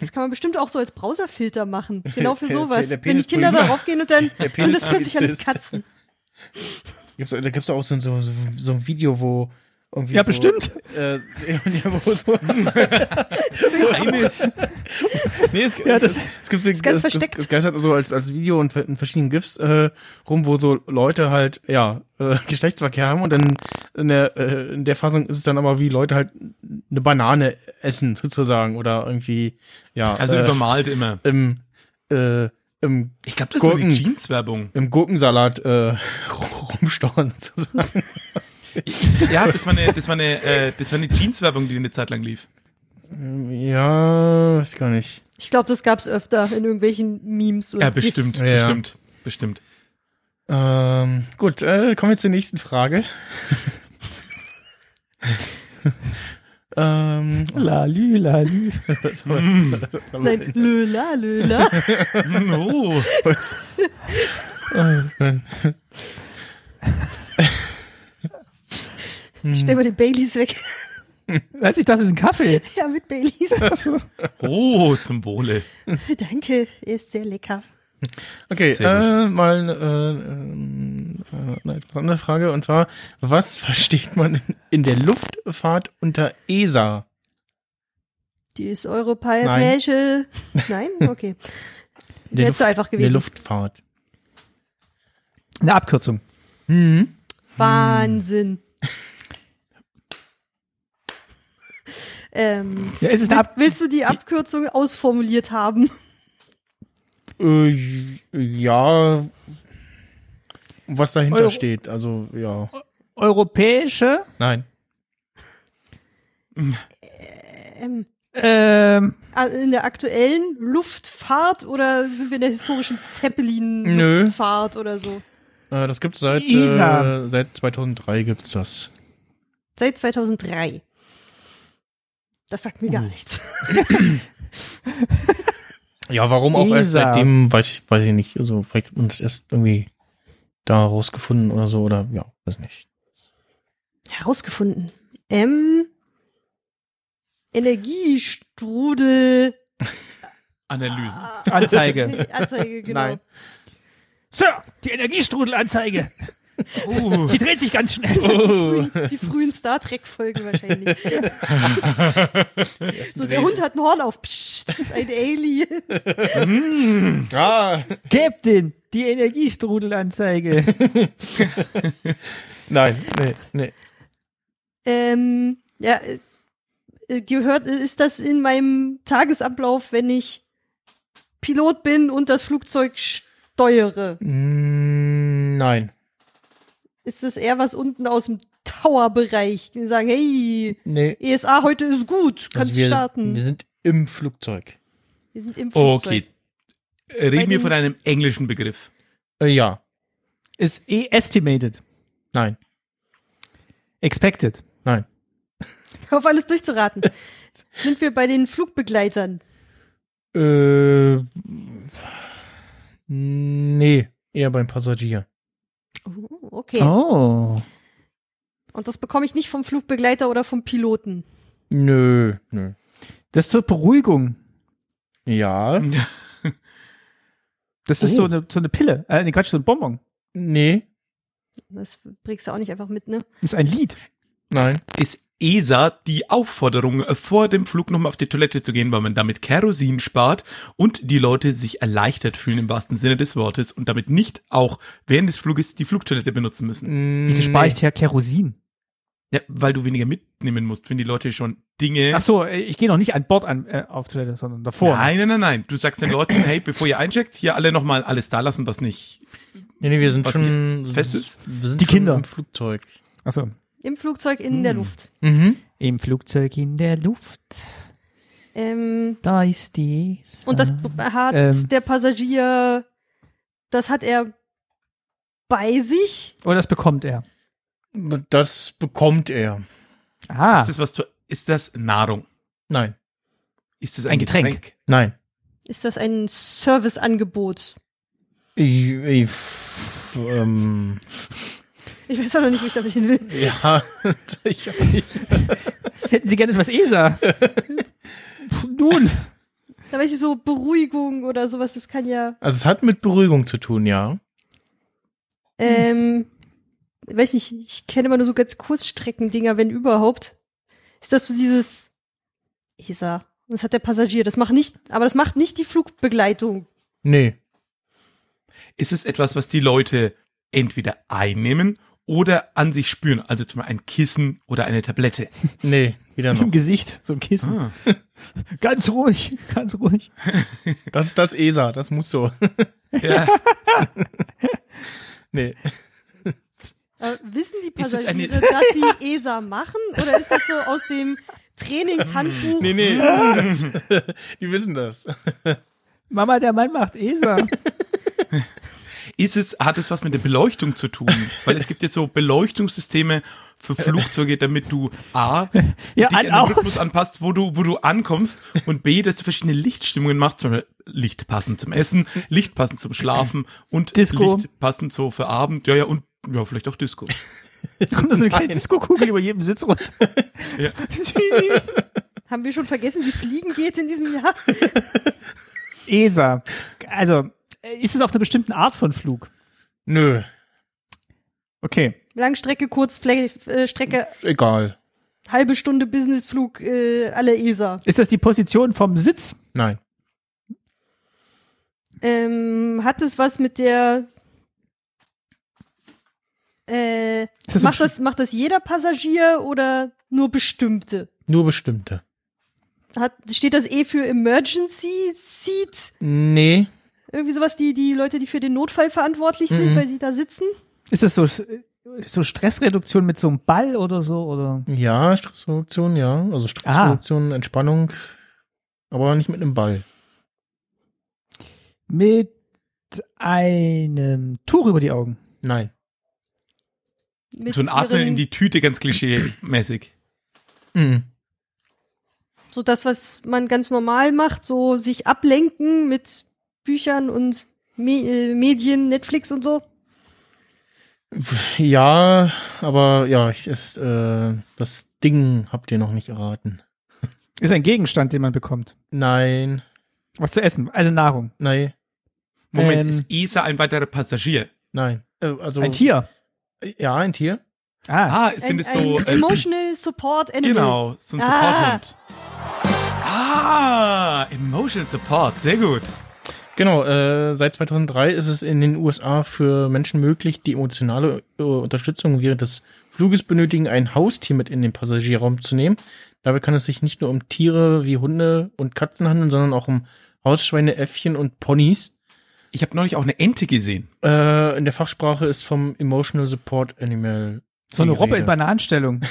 Das kann man bestimmt auch so als Browserfilter machen. <laughs> Genau für sowas. der- der Wenn die Kinder darauf gehen und dann <laughs> sind das plötzlich alles. Katzen. Gibt's, da gibt's auch so, so, so ein Video, wo irgendwie. Ja, so, bestimmt. Äh, ja, wo so. <laughs> nee, es, Ja, das- es gibt ist ganz es, versteckt. Es, es geistert so als, als Video und in verschiedenen GIFs äh, rum, wo so Leute halt, ja, äh, Geschlechtsverkehr haben und dann in der, äh, in der Fassung ist es dann aber wie Leute halt eine Banane essen, sozusagen, oder irgendwie, ja, Also äh, übermalt immer. im, äh, im Ich glaube, das war die Gurken. Jeans-Werbung. im Gurkensalat äh, <laughs> rumstauern sozusagen. Ja, das war eine, das war eine, äh, das war eine Jeans-Werbung, die eine Zeit lang lief. Ja, weiß gar nicht. Ich glaube, das gab's öfter in irgendwelchen Memes. Und Ja, bestimmt, Ja. bestimmt, bestimmt. Ähm, gut, äh, kommen wir zur nächsten Frage. <laughs> Ähm, Lalü, lalü. <laughs> Nein, löla, löla. <laughs> Oh? Oh, Stell mal den Baileys weg. Weiß ich, das ist ein Kaffee. ja, mit Baileys. oh, zum Wohle. Danke, er ist sehr lecker. Okay, äh, mal äh, ähm, äh, eine etwas andere Frage und zwar, was <laughs> versteht man in, in der Luftfahrt unter ESA? Die ist europäische. Nein? <laughs> Okay. In der Wäre zu einfach In der gewesen. Luftfahrt. Eine Abkürzung. Mhm. Wahnsinn. <laughs> ähm, Ja, ist es eine willst, willst du die Abkürzung ausformuliert haben? Äh, ja, was dahinter Euro- steht, also ja, europäische? nein. Ähm, Ähm, in der aktuellen Luftfahrt oder sind wir in der historischen. Zeppelin-Luftfahrt oder so? Äh, das gibt's seit, ESA. äh, seit 2003 gibt's das. Seit 2003. Das sagt mir gar nichts. <clears throat> <laughs> Ja, warum auch erst ESA. seitdem, weiß ich, weiß ich nicht. Also vielleicht uns erst irgendwie da rausgefunden oder so oder ja, weiß nicht. Herausgefunden. Ähm, Energiestrudel. <laughs> Analyse. Anzeige. <laughs> Anzeige, genau. Nein. Sir, die Energiestrudelanzeige. Uh, Sie dreht sich ganz schnell. Oh. Die frühen <laughs> Star Trek-Folgen wahrscheinlich. <laughs> so, der Hund hat ein Horn auf. Psst, das ist ein Alien. Ah, Captain, die Energiestrudelanzeige. <laughs> nein, nee, nee. Ähm, ja, äh, gehört, ist das in meinem Tagesablauf, wenn ich Pilot bin und das Flugzeug steuere? Mm, Nein. Ist das eher was unten aus dem Tower-Bereich? Die sagen, hey, Nee. ESA heute ist gut, kannst Also wir, starten. wir sind im Flugzeug. Wir sind im Flugzeug. okay. Reden wir von einem englischen Begriff. Äh, ja. Ist eh estimated. Nein. Expected. Nein. <laughs> Auf alles durchzuraten. sind wir bei den Flugbegleitern? Äh, nee, eher beim Passagier. Oh, okay. Oh. Und das bekomme ich nicht vom Flugbegleiter oder vom Piloten. Nö, nö. Das ist zur Beruhigung. Ja, <laughs> Das ist Oh. so, eine, so eine Pille. Äh, nee, Quatsch, so ein Bonbon. nee, Das bringst du auch nicht einfach mit, ne? Ist ein Lied. nein. Ist ESA die Aufforderung, äh, vor dem Flug nochmal auf die Toilette zu gehen, weil man damit Kerosin spart und die Leute sich erleichtert fühlen im wahrsten Sinne des Wortes und damit nicht auch während des Fluges die Flugtoilette benutzen müssen. Mm, Wieso spare ich her Kerosin? Ja, weil du weniger mitnehmen musst, wenn die Leute schon Dinge. Ach so, ich gehe noch nicht an Bord an, äh, auf Toilette, sondern davor. Nein, nein, nein, nein. Du sagst den Leuten, hey, bevor ihr eincheckt, hier alle nochmal alles da lassen, was nicht. Nee, nee, wir sind schon fest ist? Wir sind Die schon Kinder. im Flugzeug. Ach so. Im Flugzeug in der Luft. Mhm. Im Flugzeug in der Luft, Ähm, da ist die. ESA. und das hat Ähm. der Passagier, das hat er bei sich. Oder das bekommt er. Das bekommt er. Ah, Ist das was zu, ist das Nahrung? Nein, Ist das Ein ein, Getränk. Getränk? nein. Ist das ein Serviceangebot? Ich, ich, ähm, Ich weiß auch noch nicht, wo ich damit hin will. ja, <laughs> ich auch nicht. hätten Sie gerne etwas ESA? Nun, Da weiß ich so Beruhigung oder sowas, das kann ja, Also es hat mit Beruhigung zu tun, ja. ähm, ich weiß nicht, ich kenne immer nur so ganz Kurzstreckendinger, wenn überhaupt. Ist das so dieses ESA? Und Das hat der Passagier, das macht nicht, aber das macht nicht die Flugbegleitung. Nee. Ist es etwas, was die Leute entweder einnehmen oder an sich spüren? Also zum Beispiel ein Kissen oder eine Tablette. <laughs> Nee, wieder im noch. Gesicht, so ein Kissen. Ah. <laughs> Ganz ruhig, ganz ruhig. <laughs> Das ist das ESA, das muss so. Ja. Nee. Äh, wissen die Passagiere, dass sie ESA machen? Oder ist das so aus dem Trainingshandbuch? Nee, nee. Die wissen das. Mama, der Mann macht ESA. Ist es, hat es was mit der Beleuchtung zu tun? Weil es gibt ja so Beleuchtungssysteme für Flugzeuge, damit du A, Ja, dich an, an den Rhythmus anpasst, wo du, wo du ankommst und B, dass du verschiedene Lichtstimmungen machst, zum Beispiel Licht passend zum Essen, Licht passend zum Schlafen und Disco. Licht passend so für Abend, ja, ja, und ja, vielleicht auch Disco. <laughs> Kommt da so eine kleine. Disco-Kugel über jedem Sitz runter. Ja. <laughs> Haben wir schon vergessen, wie Fliegen geht in diesem Jahr? <laughs> ESA. Also, ist es auf einer bestimmten Art von Flug? Nö, Okay. Langstrecke, Kurzstrecke, äh, Strecke, egal. halbe Stunde Businessflug, äh, alle ESA. Ist das die Position vom Sitz? Nein. Ähm, hat es was mit der äh, das macht, das, macht das jeder Passagier oder nur bestimmte? Nur bestimmte. Hat, steht das E für Emergency Seat? Nee. Irgendwie sowas, die, die Leute, die für den Notfall verantwortlich sind, Mhm. weil sie da sitzen? Ist das so, so Stressreduktion mit so einem Ball oder so? Oder? Ja, Stressreduktion, ja. Also Stressreduktion, Entspannung, aber nicht mit einem Ball. Mit einem Tuch über die Augen. Nein. Mit So ein Atmen in die Tüte, ganz klischee-mäßig. Mhm. so das, was man ganz normal macht, so sich ablenken mit Büchern und Me äh, Medien, Netflix und so. Ja, aber ja, ich, ist, äh, das Ding habt ihr noch nicht erraten. <laughs> Ist ein Gegenstand, den man bekommt. Nein, Was zu essen, also Nahrung. nein, Moment, Ähm. ist ESA ein weiterer Passagier? nein. Äh, also Ein Tier. Ja, ein Tier. Ah, Ah, sind ein, es so. ein äh, Emotional Support Animal. Genau, so ein Ah. Supporthund. Ah, Emotional Support, sehr gut. Genau, äh, seit 2003 ist es in den USA für Menschen möglich, die emotionale äh, Unterstützung während des Fluges benötigen, ein Haustier mit in den Passagierraum zu nehmen. Dabei kann es sich nicht nur um Tiere wie Hunde und Katzen handeln, sondern auch um Hausschweine, Äffchen und Ponys. Ich habe neulich auch eine Ente gesehen. Äh, in der Fachsprache ist vom Emotional Support Animal. So eine Robbe in. Bananenstellung. <laughs>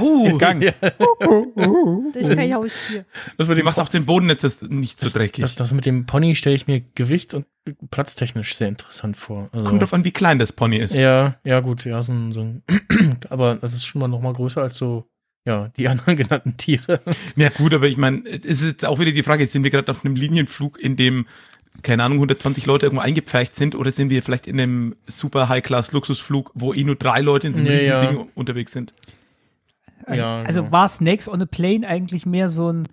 Oh, Gang. Ja, Das ist kein Haustier. das mit die dem macht auch den Boden nicht so, nicht so dreckig. das, das mit dem Pony stelle ich mir gewichts- und platztechnisch sehr interessant vor. Also, Kommt drauf an, wie klein das Pony ist. Ja, ja, gut, ja, so ein, so ein <clears throat> aber das ist schon mal noch mal größer als so, ja, die <laughs> anderen genannten Tiere. Ja gut, aber ich meine, es ist jetzt auch wieder die Frage, sind wir gerade auf einem Linienflug, in dem, keine Ahnung, 120 Leute irgendwo eingepfercht sind oder sind wir vielleicht in einem super High-Class-Luxusflug, wo eh nur drei Leute in so einem ja. Ding unterwegs sind? Ja, also genau. war Snakes on a Plane eigentlich mehr so ein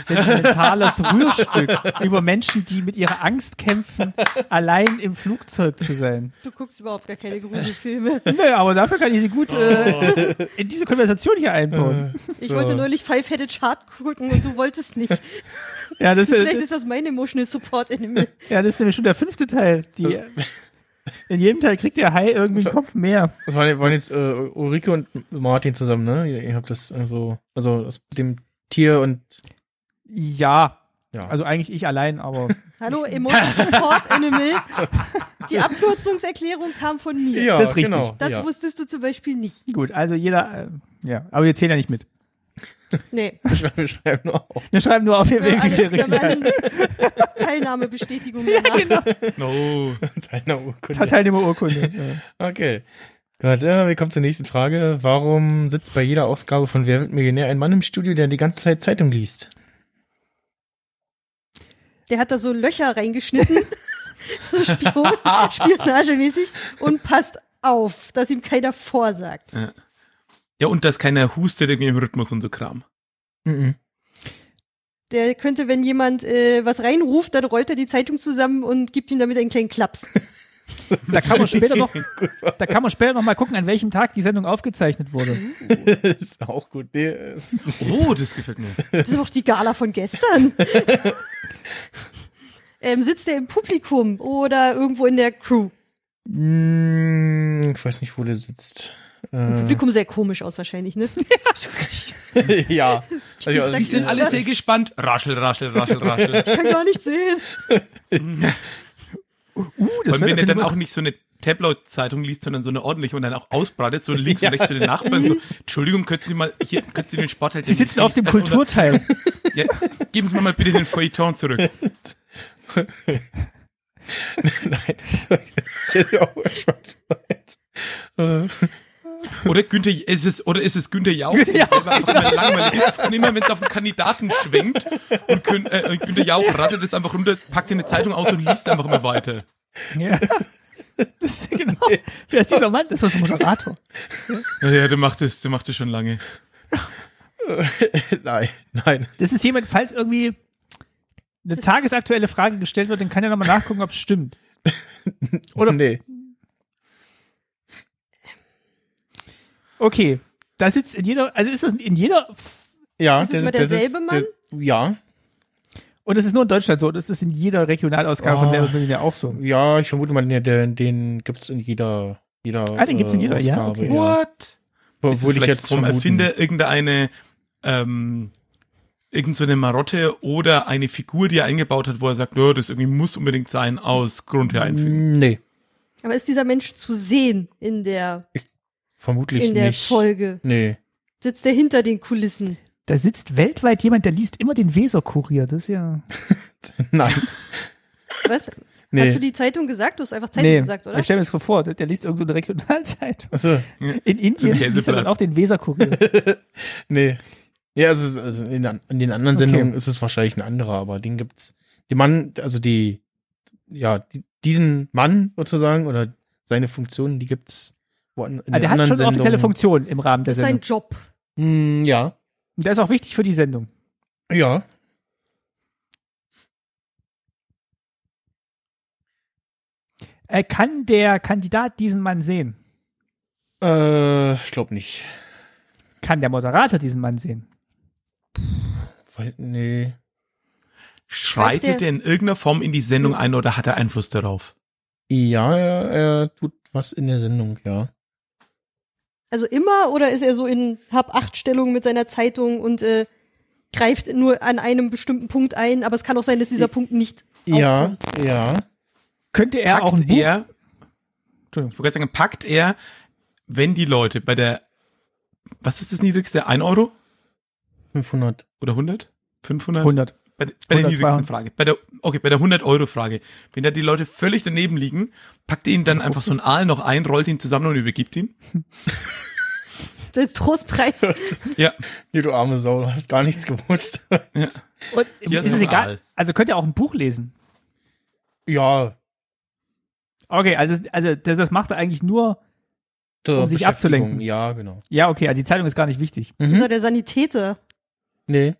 sentimentales Rührstück über Menschen, die mit ihrer Angst kämpfen, allein im Flugzeug zu sein. Du guckst überhaupt gar keine Gruselfilme. Naja, aber dafür kann ich sie gut äh, in diese Konversation hier einbauen. Ich So. wollte neulich Five-Headed Shark gucken und du wolltest nicht. Ja, das, Vielleicht ist, ist das mein Emotional Support Animal. ja, das ist nämlich schon der fünfte Teil. Die, in jedem Teil kriegt der Hai irgendwie einen Kopf mehr. Das waren, waren jetzt äh, Ulrike und Martin zusammen, ne? Ihr, ihr habt das also, also das mit dem Tier und Ja, ja. also eigentlich ich allein, aber <laughs> Hallo, Emotional Support Animal. Die Abkürzungserklärung kam von mir. ja, das ist richtig. Genau, Das ja. wusstest du zum Beispiel nicht. gut. Also jeder, äh, ja, aber wir zählen ja nicht mit. Nee. Wir schreiben- wir schreiben nur auf. Wir schreiben nur auf, Wir richtig alle eine Teilnahmebestätigung danach. No. <laughs> Teilnehmerurkunde. Teilnehmerurkunde. Ja. Okay. Gut, äh, wir kommen zur nächsten Frage. Warum sitzt bei jeder Ausgabe von Wer wird Millionär ein Mann im Studio, der die ganze Zeit Zeitung liest? Der hat da so Löcher reingeschnitten. <laughs> so Spion, spionagemäßig. Und passt auf, dass ihm keiner vorsagt. Ja, und dass keiner hustet irgendwie im Rhythmus und so Kram. Mhm. Der könnte, wenn jemand äh, was reinruft, dann rollt er die Zeitung zusammen und gibt ihm damit einen kleinen Klaps. <laughs> Da kann man später noch, <laughs> da kann man später noch mal gucken, an welchem Tag die Sendung aufgezeichnet wurde. ist auch gut. Nee, es ist nicht. Oh, das gefällt mir. Das ist auch die Gala von gestern. <laughs> ähm, sitzt er im Publikum oder irgendwo in der Crew? Mm, ich weiß nicht, wo der sitzt. Äh, Publikum sehr komisch aus wahrscheinlich, ne? <laughs> ja. Also, Die also, Die sind alle sehr gespannt. Raschel, raschel, raschel, raschel. Ich kann gar nicht sehen. Uh, Und das wenn wird er dann auch nicht so eine Tabloid-Zeitung liest, sondern so eine ordentliche und dann auch ausbreitet, so links und rechts zu den Nachbarn, so, <laughs> Entschuldigung, könnten Sie mal, hier, könnten Sie den Sportheld... Sie sitzen auf dem Also, Kulturteil. <laughs> Ja, geben Sie mir mal bitte den Feuilleton zurück. <laughs> Nein. Das steht ja auch Oder Günther, ist es, oder ist es Günther Jauch, selber einfach immer. Und immer wenn es auf einen Kandidaten schwenkt und Gün, äh, Günther Jauch rattet es einfach runter, packt in eine Zeitung aus und liest einfach immer weiter. Ja. Das ist genau. Wer ist dieser Mann? Das ist unser Moderator. Ja, ja, der macht es, der macht es schon lange. <laughs> nein, nein. Das ist jemand, falls irgendwie eine tagesaktuelle Frage gestellt wird, dann kann er nochmal nachgucken, ob es stimmt. Oder nee. Okay, da sitzt in jeder, also ist das in jeder Ja, Ist es immer derselbe Mann? Der, ja, und es ist nur in Deutschland so, das ist in jeder Regionalausgabe von Oh. Wer wird Millionär auch so. ja, ich vermute mal, den, den, den gibt's in jeder, jeder. Ah, den gibt's in äh, jeder, ja, Ausgabe, okay. What? Ist Obwohl es ich jetzt vom vermuten. Erfinder irgendeine, ähm, irgend so eine Marotte oder eine Figur, die er eingebaut hat, wo er sagt, oh, das irgendwie muss unbedingt sein, aus Grund her einfügen. Nee, Aber ist dieser Mensch zu sehen in der, vermutlich in der nicht. Folge? Nee. Sitzt er hinter den Kulissen? Da sitzt weltweit jemand, der liest immer den Weser-Kurier. Das ist ja. <laughs> Nein. Was? Nee. Hast du die Zeitung gesagt? Du hast einfach Zeitung gesagt, oder? Ich stell mir das vor, der liest irgend so eine Regionalzeitung. Achso, In Indien liest er dann auch den Weser-Kurier. <laughs> nee. Ja, es ist, also in, in den anderen Okay. Sendungen ist es wahrscheinlich ein anderer, aber den gibt's. Die Mann, also die, ja, die, diesen Mann sozusagen oder seine Funktionen, die gibt's Also der hat schon eine offizielle. Funktion im Rahmen der Das ist sein Sendung. Job. Hm, ja. Und der ist auch wichtig für die Sendung. Ja. Äh, kann der Kandidat diesen Mann sehen? Äh, ich glaube nicht. Kann der Moderator diesen Mann sehen? Weil, nee. Schreitet er in irgendeiner Form in die Sendung ein oder hat er Einfluss darauf? Ja, er, er tut was in der Sendung, ja. Also immer oder ist er so in hab acht Stellungen mit seiner Zeitung und äh, greift nur an einem bestimmten Punkt ein, aber es kann auch sein, dass dieser Punkt nicht Ja, aufkommt. ja. Könnte er Packt auch ein Buch? er, Entschuldigung. ich wollte gerade sagen, packt er, wenn die Leute bei der, was ist das niedrigste? 1 Euro 500. oder 100? 500? 100. Bei, bei der 100, niedrigsten 200. Frage. Bei der, okay, bei der 100-Euro-Frage. Wenn da die Leute völlig daneben liegen, packt er ihn dann einfach so einen Aal noch ein, rollt ihn zusammen und übergibt ihn. <laughs> Das ist Trostpreis. Ja. Nee, du arme Sau, du hast gar nichts gewusst. ja. Und Hier ist ist es egal? Aal. Also könnte er auch ein Buch lesen. ja, Okay, also, also das, das macht er eigentlich nur. zur Um sich abzulenken. Ja, genau. Ja, okay, also die Zeitung ist gar nicht wichtig. Ist Mhm. er der Sanitäter? Nee.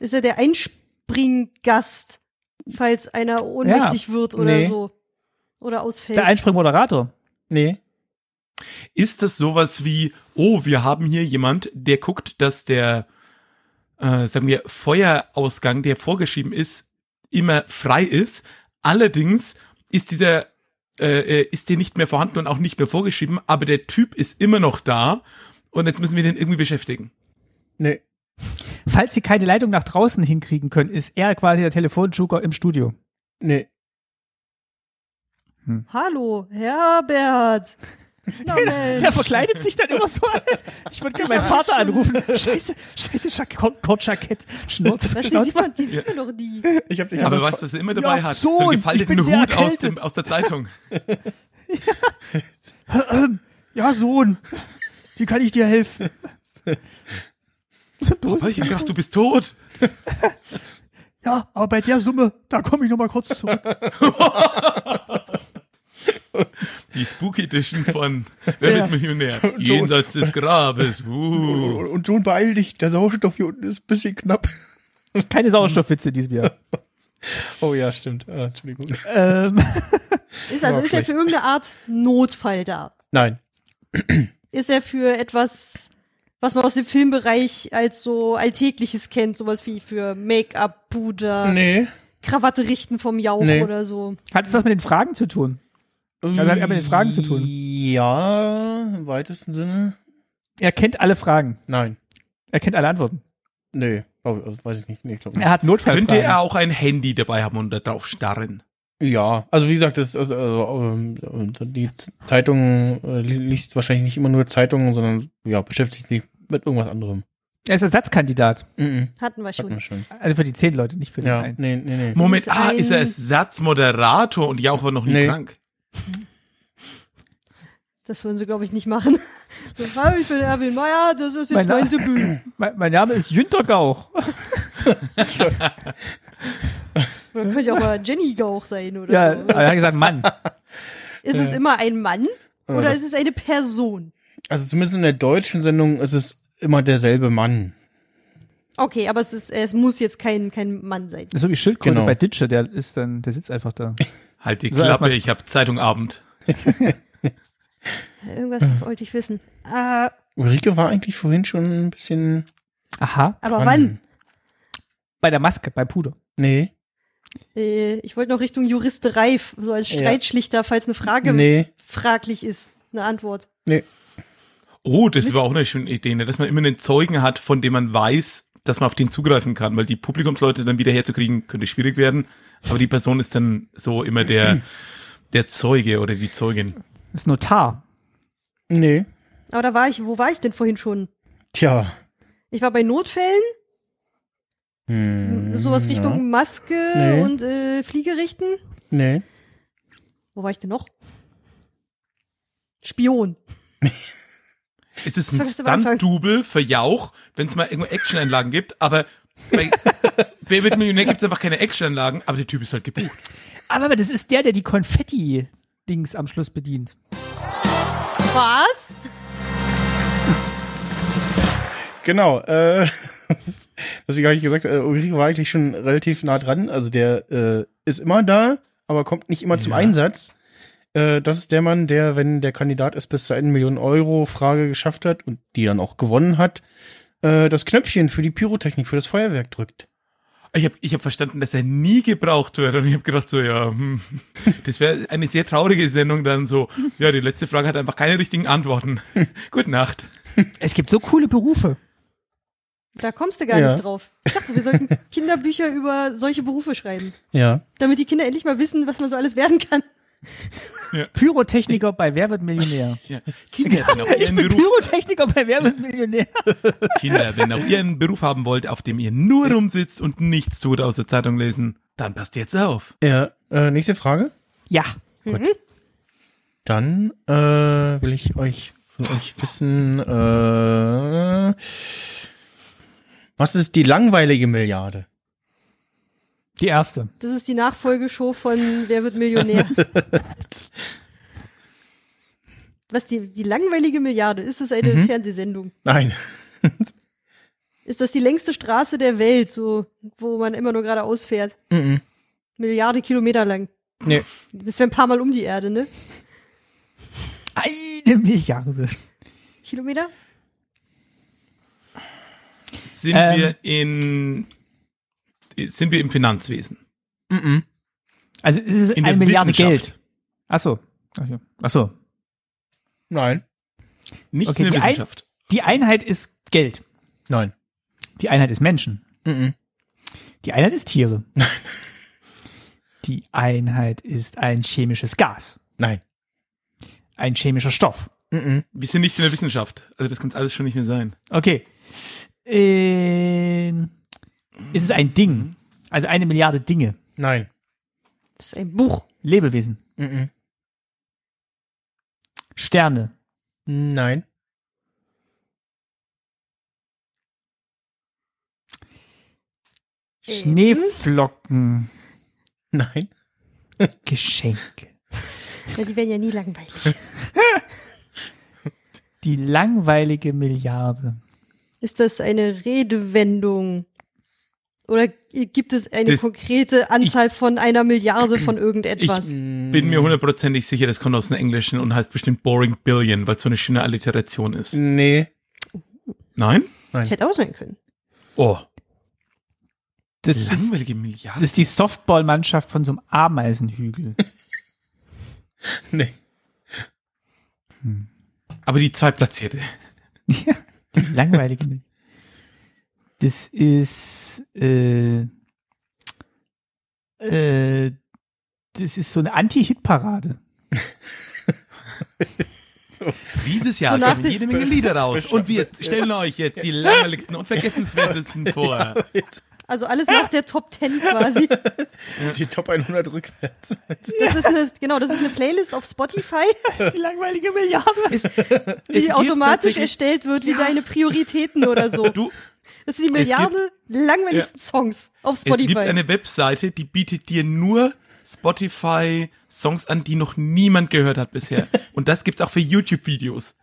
Ist er der Einspringgast, falls einer ohnmächtig wird oder Nee. so? Oder ausfällt? Der Einspringmoderator. Nee. Ist das sowas wie, oh, wir haben hier jemand, der guckt, dass der, äh, sagen wir, Feuerausgang, der vorgeschrieben ist, immer frei ist. Allerdings ist dieser, äh, äh, ist der nicht mehr vorhanden und auch nicht mehr vorgeschrieben, aber der Typ ist immer noch da und jetzt müssen wir den irgendwie beschäftigen. Nee. Falls sie keine Leitung nach draußen hinkriegen können, ist er quasi der Telefonjoker im Studio. Nee. Hallo, Herbert. Na Mensch. Der verkleidet sich dann immer so. Ich würde gerne meinen Vater anrufen. Scheiße, scheiße, Kordjackett, Schnurz, Was, die sieht man, die sieht man doch nie. Ich hab, ich hab Aber das weißt du, was er immer dabei Ja, hat? So einen ich gefalteten Hut aus, dem, aus der Zeitung. <laughs> Ja, Sohn. Wie kann ich dir helfen? <laughs> Aber ich hab gedacht, du bist tot. <laughs> Ja, aber bei der Summe, da komme ich noch mal kurz zurück. <laughs> Die Spooky Edition von Wer Ja. wird Millionär? Jenseits des Grabes. Uh. Und, John, beeil dich, der Sauerstoff hier unten ist ein bisschen knapp. Keine Sauerstoffwitze in diesem Jahr. <laughs> Oh ja, stimmt. Ah, Entschuldigung. ähm, Ist also, ist er für irgendeine Art Notfall da? Nein. Ist er für etwas, was man aus dem Filmbereich als so Alltägliches kennt, sowas wie für Make-up, Puder, Nee. Krawatte richten vom Jauch Nee. oder so? hat es was mit den Fragen zu tun? Also hat er mit den Fragen zu tun? Ja, im weitesten Sinne. Er kennt alle Fragen. Nein. Er kennt alle Antworten. Nee. Also weiß ich nicht. Nee, ich nicht. Er hat Notfallfragen. Könnte er auch ein Handy dabei haben und da drauf starren? Ja, also wie gesagt, das, also, also, ähm, die Zeitung äh, li- liest wahrscheinlich nicht immer nur Zeitungen, sondern ja, beschäftigt sich mit irgendwas anderem. Er ist Ersatzkandidat. Mhm. Hatten wir schon. man schon. Also für die zehn Leute, nicht für den Ja, einen. nee, nee, nee. Moment, ist ah, ein- ist er Ersatzmoderator und Jauch war noch nie Nee. krank? Das würden sie, glaube ich, nicht machen. <laughs> Das war, ich bin Erwin Meyer, das ist jetzt Mein mein Debüt. <laughs> Mein, mein Name ist Jünter Gauch. <laughs> Oder könnte ja auch mal Jenny Gauch sein oder Ja, so. er hat gesagt, Mann. <laughs> Ist es immer ein Mann oder das- ist es eine Person? Also zumindest in der deutschen Sendung ist es immer derselbe Mann. Okay, aber es ist, es muss jetzt kein, kein Mann sein. Das ist so wie Schildkröte Genau. bei Ditsche, der ist dann, der sitzt einfach da. <laughs> Halt die Klappe, ich habe Zeitung Abend. <laughs> Irgendwas wollte ich wissen. Ah, Ulrike war eigentlich vorhin schon ein bisschen. Aha. aber dran. wann? Bei der Maske, beim Puder. Nee. Äh, ich wollte noch Richtung Juristerei, so als Ja. Streitschlichter, falls eine Frage Nee. fraglich ist. Eine Antwort. Nee. Oh, das war auch eine schöne Idee, ne? dass man immer einen Zeugen hat, von dem man weiß, dass man auf den zugreifen kann, weil die Publikumsleute dann wieder herzukriegen, könnte schwierig werden. Aber die Person ist dann so immer der, <clears throat> der Zeuge oder die Zeugin. Das ist Notar. Nee. Aber da war ich, wo war ich denn vorhin schon? Tja. Ich war bei Notfällen, Hm, sowas Richtung Maske Nee. und äh, Fliegerichten. Nee. Wo war ich denn noch? Spion. <laughs> Es ist ein. Stunt-Double für Jauch, wenn es mal irgendwo Action-Einlagen gibt, aber bei <laughs> Wer wird Millionär gibt es einfach keine Action-Einlagen, aber der Typ ist halt gebucht. Aber das ist der, der die Konfetti-Dings am Schluss bedient. Was? Genau, äh, <laughs> deswegen habe ich gesagt, äh, Ulrike war eigentlich schon relativ nah dran. Also der äh, ist immer da, aber kommt nicht immer zum Ja. Einsatz. Äh, das ist der Mann, der, wenn der Kandidat es bis zur 1 Million Euro Frage geschafft hat und die dann auch gewonnen hat, äh, das Knöpfchen für die Pyrotechnik, für das Feuerwerk drückt. Ich habe ich hab verstanden, dass er nie gebraucht wird und ich habe gedacht so, ja, hm, das wäre eine sehr traurige Sendung dann so, ja, die letzte Frage hat einfach keine richtigen Antworten. <laughs> Gute Nacht. Es gibt so coole Berufe. Da kommst du gar Ja. nicht drauf. Ich sag, wir sollten <laughs> Kinderbücher über solche Berufe schreiben, Ja. damit die Kinder endlich mal wissen, was man so alles werden kann. Pyrotechniker bei Wer wird Millionär? Ja. Kinder, wenn auch Ich bin Beruf, Pyrotechniker bei Wer wird Millionär. Kinder, wenn auch ihr einen Beruf haben wollt, auf dem ihr nur rumsitzt und nichts tut außer Zeitung lesen, dann passt jetzt auf. Ja. Äh, nächste Frage. Ja. Dann äh, will ich euch von euch wissen, äh, was ist die langweilige Milliarde? Die erste. Das ist die Nachfolgeshow von Wer wird Millionär? <laughs> Was, die, die langweilige Milliarde? Ist das eine Mhm. Fernsehsendung? Nein. <laughs> Ist das die längste Straße der Welt, so, wo man immer nur geradeaus fährt? Mhm. Milliarde Kilometer lang. Nee. Das wäre ein paar Mal um die Erde, ne? Eine Milliarde. Kilometer? Sind Ähm. wir in, sind wir im Finanzwesen? Mhm. Also es ist In der eine Milliarde. Geld. Ach so. Ach ja. Ach so. Nein. Nicht Okay, in der die ein- Wissenschaft. Die Einheit ist Geld. Nein. Die Einheit ist Menschen. Mhm. Die Einheit ist Tiere. <laughs> Die Einheit ist ein chemisches Gas. Nein. Ein chemischer Stoff. Mhm. Wir sind nicht in der Wissenschaft. Also das kann alles schon nicht mehr sein. Okay. Ähm, ist es ein Ding? Also eine Milliarde Dinge. Nein. Das ist ein Buch. Lebewesen. Mhm. Sterne. Nein. Äh, Schneeflocken. Nein. <laughs> Geschenke. Ja, die werden ja nie langweilig. <laughs> Die langweilige Milliarde. Ist das eine Redewendung? Oder gibt es eine Das- konkrete Anzahl von einer Milliarde von irgendetwas? Bin mir hundertprozentig sicher, das kommt aus dem Englischen und heißt bestimmt Boring Billion, weil es so eine schöne Alliteration ist. Nee. Nein? Hätte auch sein können. Oh, Das ist, langweilige das Milliarden. ist die Softballmannschaft von so einem Ameisenhügel. <laughs> Nee. Aber die zweitplatzierte. Ja, die langweilige Milliarde. Das ist, äh, äh, das ist so eine Anti-Hit-Parade. <laughs> Dieses Jahr So kommen jede Menge Lieder raus <laughs> und wir stellen euch jetzt die langweiligsten und vergessenswertesten <laughs> vor. Also alles nach der Top 10 quasi. <laughs> Die Top 100 rückwärts. Das ist eine, genau, das ist eine Playlist auf Spotify, Die langweilige Milliarde. die gibt's automatisch erstellt wird, wie deine Prioritäten oder so. Du, Das sind die Milliarde langweiligsten Songs auf es gibt Spotify. eine Webseite, die bietet dir nur Spotify-Songs an, die noch niemand gehört hat bisher. Und das gibt's auch für YouTube-Videos.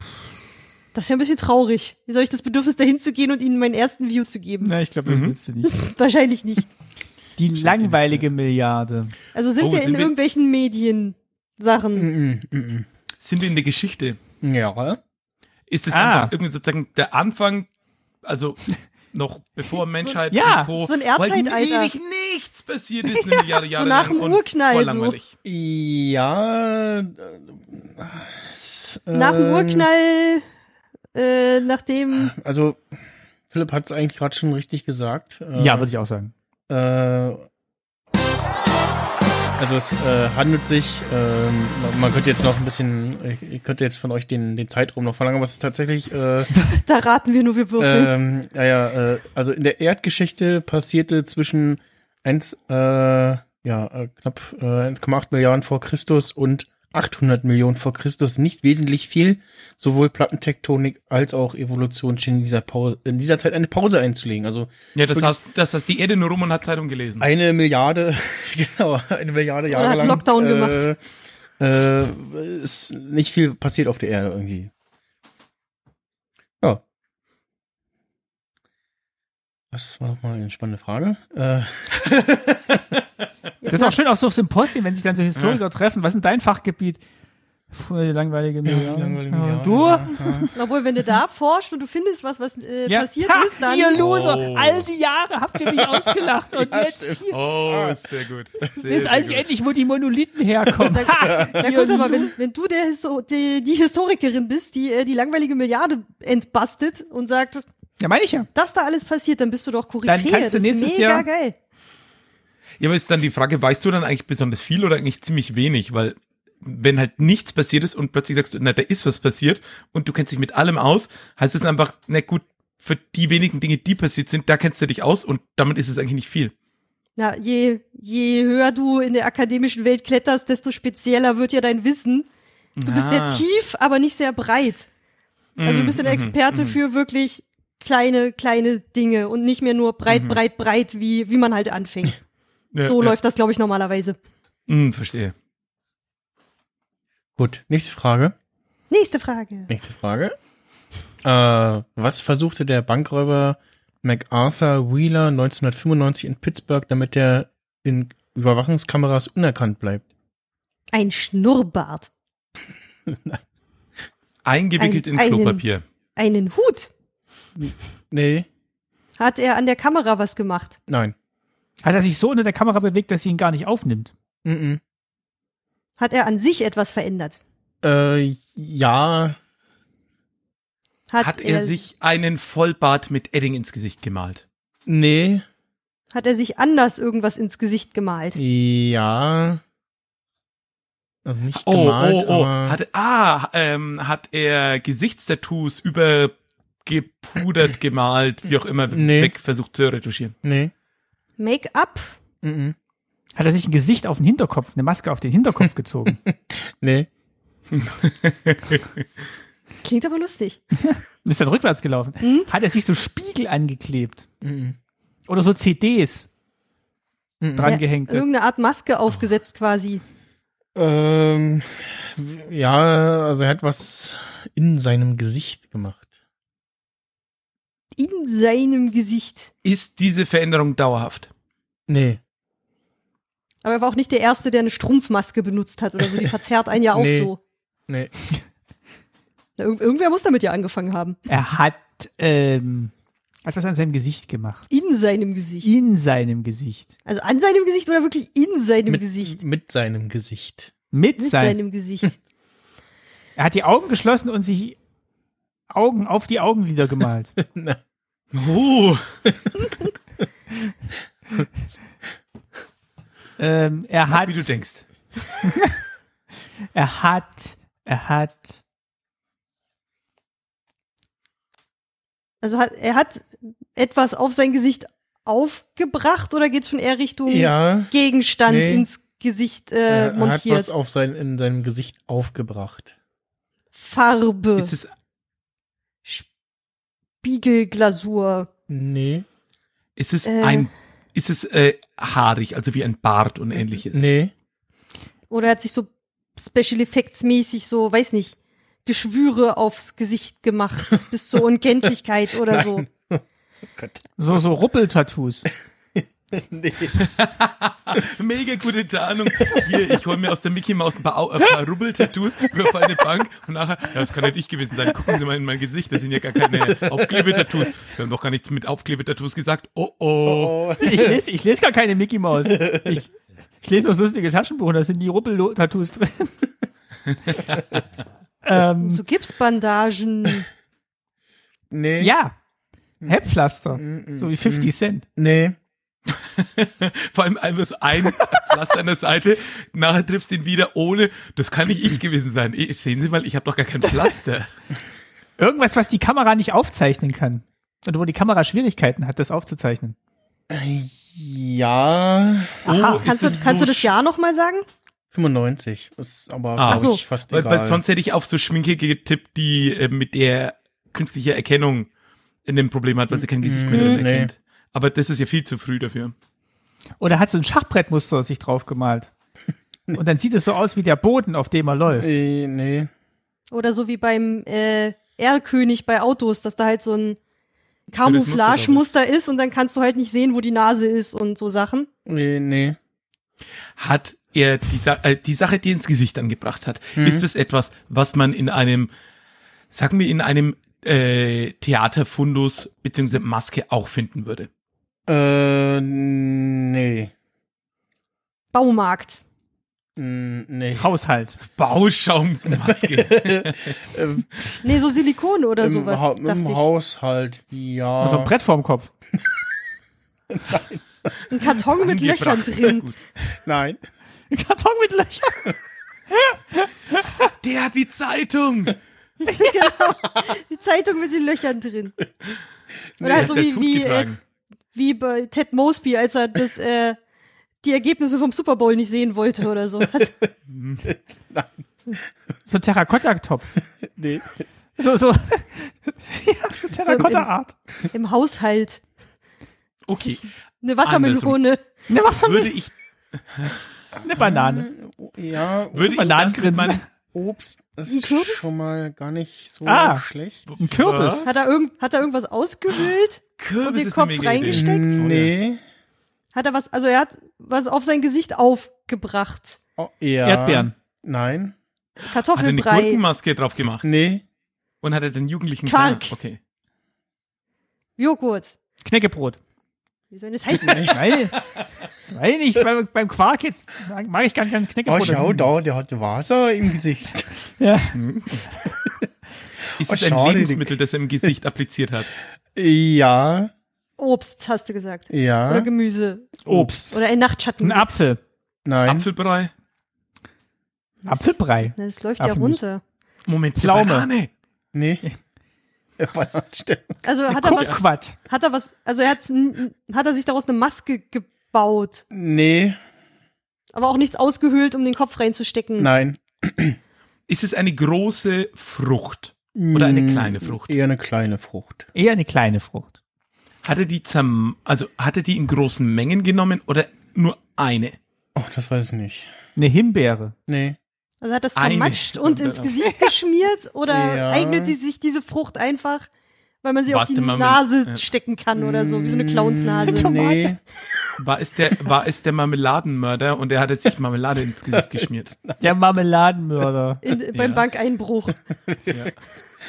Das ist ja ein bisschen traurig. Wie soll ich das Bedürfnis dahin zu gehen und ihnen meinen ersten View zu geben? Na, ich glaube, das willst du nicht. <laughs> Wahrscheinlich nicht. Die langweilige Milliarde. Also sind Oh, wir in sind wir- irgendwelchen Medien-Sachen. Mhm, mhm. Sind wir in der Geschichte? Ja. Ist es Ah. einfach irgendwie sozusagen der Anfang, also <laughs> noch bevor Menschheit ja, und Co. so ein wo Erzeitalter. ewig nichts passiert ist, eine <laughs> Milliarde Jahre nach lang dem Urknall so. Ja. äh, Nach dem ähm, Urknall, äh, nachdem, Also, Philipp hat es eigentlich gerade schon richtig gesagt. Äh, Ja, würde ich auch sagen. Äh, also es äh, handelt sich, ähm, man könnte jetzt noch ein bisschen, ich, ich könnte jetzt von euch den, den Zeitraum noch verlangen, aber es ist tatsächlich, äh, <laughs> da raten wir nur, wir würfeln. ähm, ja, ja, äh, also in der Erdgeschichte passierte zwischen 1, äh, ja, äh, knapp äh, 1,8 Milliarden vor Christus und 800 Millionen vor Christus nicht wesentlich viel. Sowohl Plattentektonik als auch Evolution schien in dieser, Pause, in dieser Zeit eine Pause einzulegen. Also Ja, das heißt, das heißt, die Erde nur rum und hat Zeitung gelesen. eine Milliarde, <laughs> genau, eine Milliarde Jahre hat lang. Lockdown äh, gemacht. Äh, ist nicht viel passiert auf der Erde irgendwie. Ja. Das war nochmal eine spannende Frage. Äh, <laughs> Das ist auch schön auch so auf Symposien, wenn sich dann so Historiker treffen. Was ist denn dein Fachgebiet? Puh, die langweilige Milliarde. langweilige Ja, du? ja, ja. <laughs> Obwohl, wenn du da forscht und du findest was, was äh, Ja. passiert ha, ist, dann Ihr Loser, Oh. all die Jahre habt ihr mich <laughs> ausgelacht und Ja, jetzt stimmt. hier. Oh, sehr gut. Sehr, Bis als ich endlich, wo die Monolithen herkommen. <laughs> Ha, Na ihr gut, aber wenn, wenn du der Histo die, die Historikerin bist, die äh, die langweilige Milliarde entbastet und sagt, Ja, meine ich ja. das da alles passiert, dann bist du doch Koryphäe. Dann kannst du das nächstes ist mega Jahr- geil. Ja, aber ist dann die Frage, weißt du dann eigentlich besonders viel oder eigentlich ziemlich wenig? Weil wenn halt nichts passiert ist und plötzlich sagst du, na, da ist was passiert und du kennst dich mit allem aus, heißt es einfach, na gut, für die wenigen Dinge, die passiert sind, da kennst du dich aus und damit ist es eigentlich nicht viel. Ja, je, je höher du in der akademischen Welt kletterst, desto spezieller wird ja dein Wissen. Du bist sehr Ah. tief, aber nicht sehr breit. Also du bist ein Mhm, Experte mhm. für wirklich kleine, kleine Dinge und nicht mehr nur breit, Mhm. breit, breit, wie, wie man halt anfängt. Ja, So ja. läuft das, glaube ich, normalerweise. Hm, verstehe. Gut, nächste Frage. Nächste Frage. Nächste Frage. Äh, was versuchte der Bankräuber MacArthur Wheeler 1995 in Pittsburgh, damit er in Überwachungskameras unerkannt bleibt? Ein Schnurrbart. <laughs> Eingewickelt Ein- in einen- Klopapier. Einen Hut. Nee, Hat er an der Kamera was gemacht? nein. Hat er sich so unter der Kamera bewegt, dass sie ihn gar nicht aufnimmt? Mm Hat er an sich etwas verändert? -mm. Äh, ja, Hat er sich einen Vollbart mit Edding ins Gesicht gemalt? nee, hat er sich anders irgendwas ins Gesicht gemalt? ja. Also nicht Oh, gemalt, oh, oh. aber Hat, ah, ähm, hat er Gesichtstattoos übergepudert, <clears throat> gemalt, wie auch immer, Nee. weg versucht zu retuschieren? nee. Make-up? -mm. Hat er sich ein Gesicht auf den Hinterkopf, eine Maske auf den Hinterkopf gezogen? <laughs> Nee. <laughs> Klingt aber lustig. <laughs> Ist dann rückwärts gelaufen? Hm? Hat er sich so Spiegel angeklebt? -mm. Oder so CDs -mm. drangehängt? Ja, irgendeine Art Maske aufgesetzt quasi. Ähm, ja, also er hat was in seinem Gesicht gemacht. In seinem Gesicht. Ist diese Veränderung dauerhaft? Nee. Aber er war auch nicht der Erste, der eine Strumpfmaske benutzt hat oder so. Die verzerrt einen ja auch <laughs> Nee. so. Nee. Na, irg- irgendwer muss damit ja angefangen haben. Er hat ähm, etwas an seinem Gesicht gemacht. In seinem Gesicht. In seinem Gesicht. Also an seinem Gesicht oder wirklich in seinem mit, Gesicht? Mit seinem Gesicht. Mit, Mit seinem. seinem Gesicht. <laughs> <laughs> Er hat die Augen geschlossen und sich Augen auf die Augenlider gemalt. Na, Oh, <laughs> ähm, er hat, wie du denkst. <laughs> er hat, er hat, Also hat, er hat etwas auf sein Gesicht aufgebracht oder geht's schon eher Richtung Ja. Gegenstand Nee. ins Gesicht äh, Er hat was montiert? auf sein, in seinem Gesicht aufgebracht. Farbe, Ist es, Spiegelglasur. Nee. ist es Äh. ein, ist es äh, haarig, also wie ein Bart und ähnliches? Nee. Oder hat sich so Special Effects mäßig so, weiß nicht, Geschwüre aufs Gesicht gemacht, bis zur <laughs> Unkenntlichkeit oder so. <laughs> Gott. So, so Ruppeltattoos. <laughs> <laughs> Nee. <laughs> Mega gute Tarnung. Hier, ich hole mir aus der Mickey Maus ein paar, ein paar Rubbel-Tattoos, überfall eine Bank und nachher, ja, das kann nicht ich gewesen sein. Gucken Sie mal in mein Gesicht, das sind ja gar keine Aufklebetattoos. Wir haben doch gar nichts mit Aufklebetattoos gesagt. Oh, oh. Oh. Ich lese, ich lese gar keine Mickey Maus. Ich, ich lese das lustige Taschenbuch und da sind die Ruppel-Tattoos drin. <laughs> ähm, So Gipsbandagen. Nee. ja. Hepppflaster. Mm, So wie 50 Cent. Nee. <laughs> Vor allem einfach so ein Pflaster an der Seite, nachher triffst du ihn wieder ohne, das kann nicht ich gewesen sein. Eh, Sehen Sie mal, ich habe doch gar kein Pflaster. Irgendwas, was die Kamera nicht aufzeichnen kann. Oder wo die Kamera Schwierigkeiten hat, das aufzuzeichnen. Ja. Aha. Oh, Kannst du, es kannst so du das Jahr noch mal sagen? 95. Ist aber Ah. so. ich, fast Weil, egal. weil sonst hätte ich auf so Schminke getippt, die äh, mit der künstliche Erkennung in dem Problem hat, weil sie kein Gesicht mehr drin nee. erkennt. Aber das ist ja viel zu früh dafür. Oder hat so ein Schachbrettmuster sich drauf gemalt. <laughs> Und dann sieht es so aus wie der Boden, auf dem er läuft. äh, nee. Oder so wie beim äh, Erlkönig bei Autos, dass da halt so ein Camouflage-Muster ist und dann kannst du halt nicht sehen, wo die Nase ist und so Sachen. Nee, nee. Hat er die, Sa äh, die Sache, die er ins Gesicht angebracht hat, Mhm. ist es etwas, was man in einem, sagen wir, in einem äh, Theaterfundus beziehungsweise Maske auch finden würde? Äh, nee. Baumarkt. Mm, Nee. Haushalt. Bauschaummaske. <laughs> Nee, so Silikon oder Im, sowas, ha im ich. Haushalt, ja. Also ein Brett vorm Kopf. <laughs> Ein Karton mit. Löchern drin. Gut. Nein. Ein Karton mit Löchern. <laughs> Der hat die Zeitung. Die Zeitung mit den Löchern drin. Oder halt so wie, wie, äh. Wie bei Ted Mosby, als er das, <laughs> äh, die Ergebnisse vom Super Bowl nicht sehen wollte oder so. <laughs> So ein Terrakotta-Topf. <laughs> Nee. So, so. ja, so Terrakotta-Art. Im Haushalt. Okay. Eine Wassermelone. Ne, was haben Würde ich, Eine Banane. Ja, würde ich das mit. Obst ist schon mal gar nicht so Ah. schlecht. Ein Kürbis. Hat er, irgend, hat er irgendwas ausgehöhlt? Kürbis Und den ist Kopf reingesteckt? Nee. Hat er was, also er hat was auf sein Gesicht aufgebracht. Oh, ja. Erdbeeren. Nein. Hat er eine Kartoffelbrei. Gurkenmaske drauf gemacht? Nee. Und hat er den Jugendlichen Quark. Okay. Joghurt. Knäckebrot. Wie soll das heißen? Weil, weil ich beim, beim Quark jetzt mag, ich gar kein Oh, Knäckebrot. schau da, der hat Wasser im Gesicht. <laughs> Ja. Ist Oh, es ein schade, Lebensmittel, das er im Gesicht appliziert hat? Ja, Obst, hast du gesagt. Oder ja, Gemüse. Obst. Oder ein Nachtschatten. Ein Apfel. nein. Apfelbrei? Apfelbrei. Na, Das läuft ja Apfelmus. runter. Moment, Pflaume. Banane. Nee. <laughs> Also hat er was, hat er was, also er hat, hat er sich daraus eine Maske gebaut, Nee, aber auch nichts ausgehöhlt, um den Kopf reinzustecken. nein. Ist es eine große Frucht? Oder eine Mm, kleine Frucht? Eher eine kleine Frucht. Eher eine kleine Frucht. Hat er die zerm also hat er die in großen Mengen genommen oder nur eine? Oh, das weiß ich nicht. Eine Himbeere. Nee. Also hat das Eine. zermatscht und ins Gesicht <laughs> geschmiert oder Ja. eignet die sich diese Frucht einfach, weil man sie Was auf die mit- Nase ja. stecken kann oder so, wie so eine Clownsnase. <laughs> Mm, Nee. War es der, war es der Marmeladenmörder und er hatte sich Marmelade ins Gesicht geschmiert? Der Marmeladenmörder. In, beim Ja. Bankeinbruch.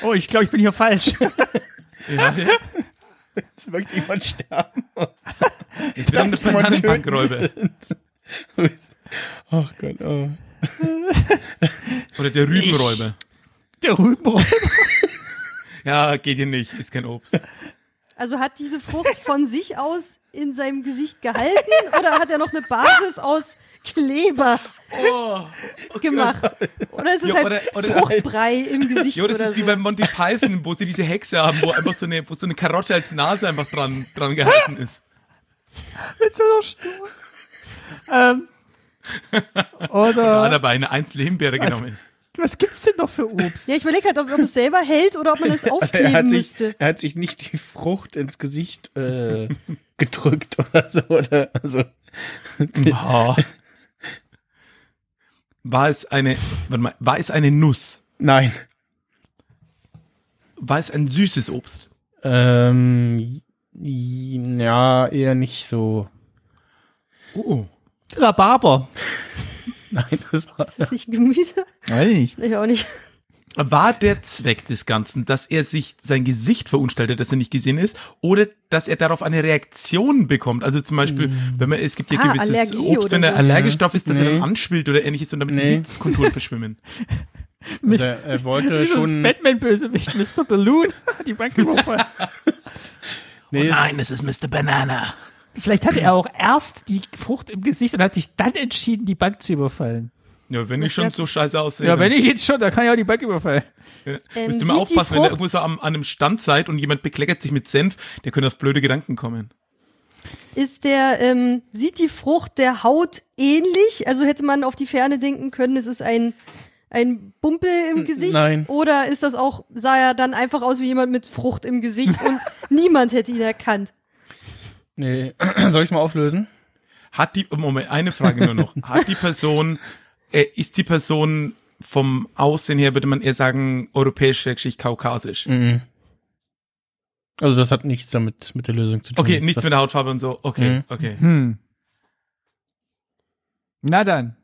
Oh, ich glaube, ich bin hier falsch. Ja. Jetzt möchte jemand sterben. Jetzt wird eine mal Bananenbankräuber. Ach Gott, oh. <laughs> Oder der Rübenräuber. Der Rübenräuber. <laughs> Ja, geht hier nicht, ist kein Obst. Also hat diese Frucht von sich aus in seinem Gesicht gehalten oder hat er noch eine Basis aus Kleber gemacht? Oder ist es Ja, halt oder- oder- Fruchtbrei im Gesicht Ja, das oder ist wie so? beim Monty Python, wo sie diese Hexe haben, wo einfach so eine, wo so eine Karotte als Nase einfach dran, dran gehalten ist. Jetzt doch stur. ähm, oder Ja, dabei eine einzelne Himbeere Was? genommen. was gibt's denn noch für Obst? Ja, ich überlege halt, ob, ob es selber hält oder ob man es Also <laughs> er, aufkleben hat sich, müsste. er hat sich nicht die Frucht ins Gesicht äh, <laughs> gedrückt oder so. Oder, also, <laughs> Oh. War es eine, warte mal, war es eine Nuss? nein. War es ein süßes Obst? Ähm, ja, eher nicht so. Oh. Rhabarber. <laughs> Nein, das war. Ist das nicht Gemüse? Weiß ich. Ich auch nicht. War der Zweck des Ganzen, dass er sich sein Gesicht verunstaltet, dass er nicht gesehen ist, oder dass er darauf eine Reaktion bekommt? Also zum Beispiel, wenn man, es gibt ja Ah, gewisses Allergie Obst, wenn er so. allergisch drauf ist, dass er Nee. dann anschwillt oder ähnliches und damit Nee. Gesichtskonturen verschwimmen. Mit, <laughs> Also er, er wollte schon. Batman-Bösewicht, Mr. Balloon, <laughs> die Bank überfallen. Nee, es ist Mr. Banana. Vielleicht hatte er auch erst die Frucht im Gesicht und hat sich dann entschieden, die Bank zu überfallen. Ja, wenn ich schon so scheiße aussehe. Ja, dann- wenn ich jetzt schon, dann kann ich auch die Bank überfallen. Ähm, Müsst ihr mal aufpassen, wenn ihr irgendwo so am, an einem Stand seid und jemand bekleckert sich mit Senf, der könnte auf blöde Gedanken kommen. Ist der, ähm, sieht die Frucht der Haut ähnlich? Also hätte man auf die Ferne denken können, es ist ein, ein Bumpel im Gesicht? nein. Oder ist das auch, sah er dann einfach aus wie jemand mit Frucht im Gesicht und <laughs> niemand hätte ihn erkannt? Nee. <clears throat> Soll ich mal auflösen? Hat die, Moment, eine Frage nur noch. Hat die Person, <laughs> äh, ist die Person vom Aussehen her, würde man eher sagen, europäisch, schrägstrich kaukasisch? Mhm. Also das hat nichts damit mit der Lösung zu tun. Okay, nichts das, mit der Hautfarbe und so. Okay, Mhm. okay. Hm. Na dann.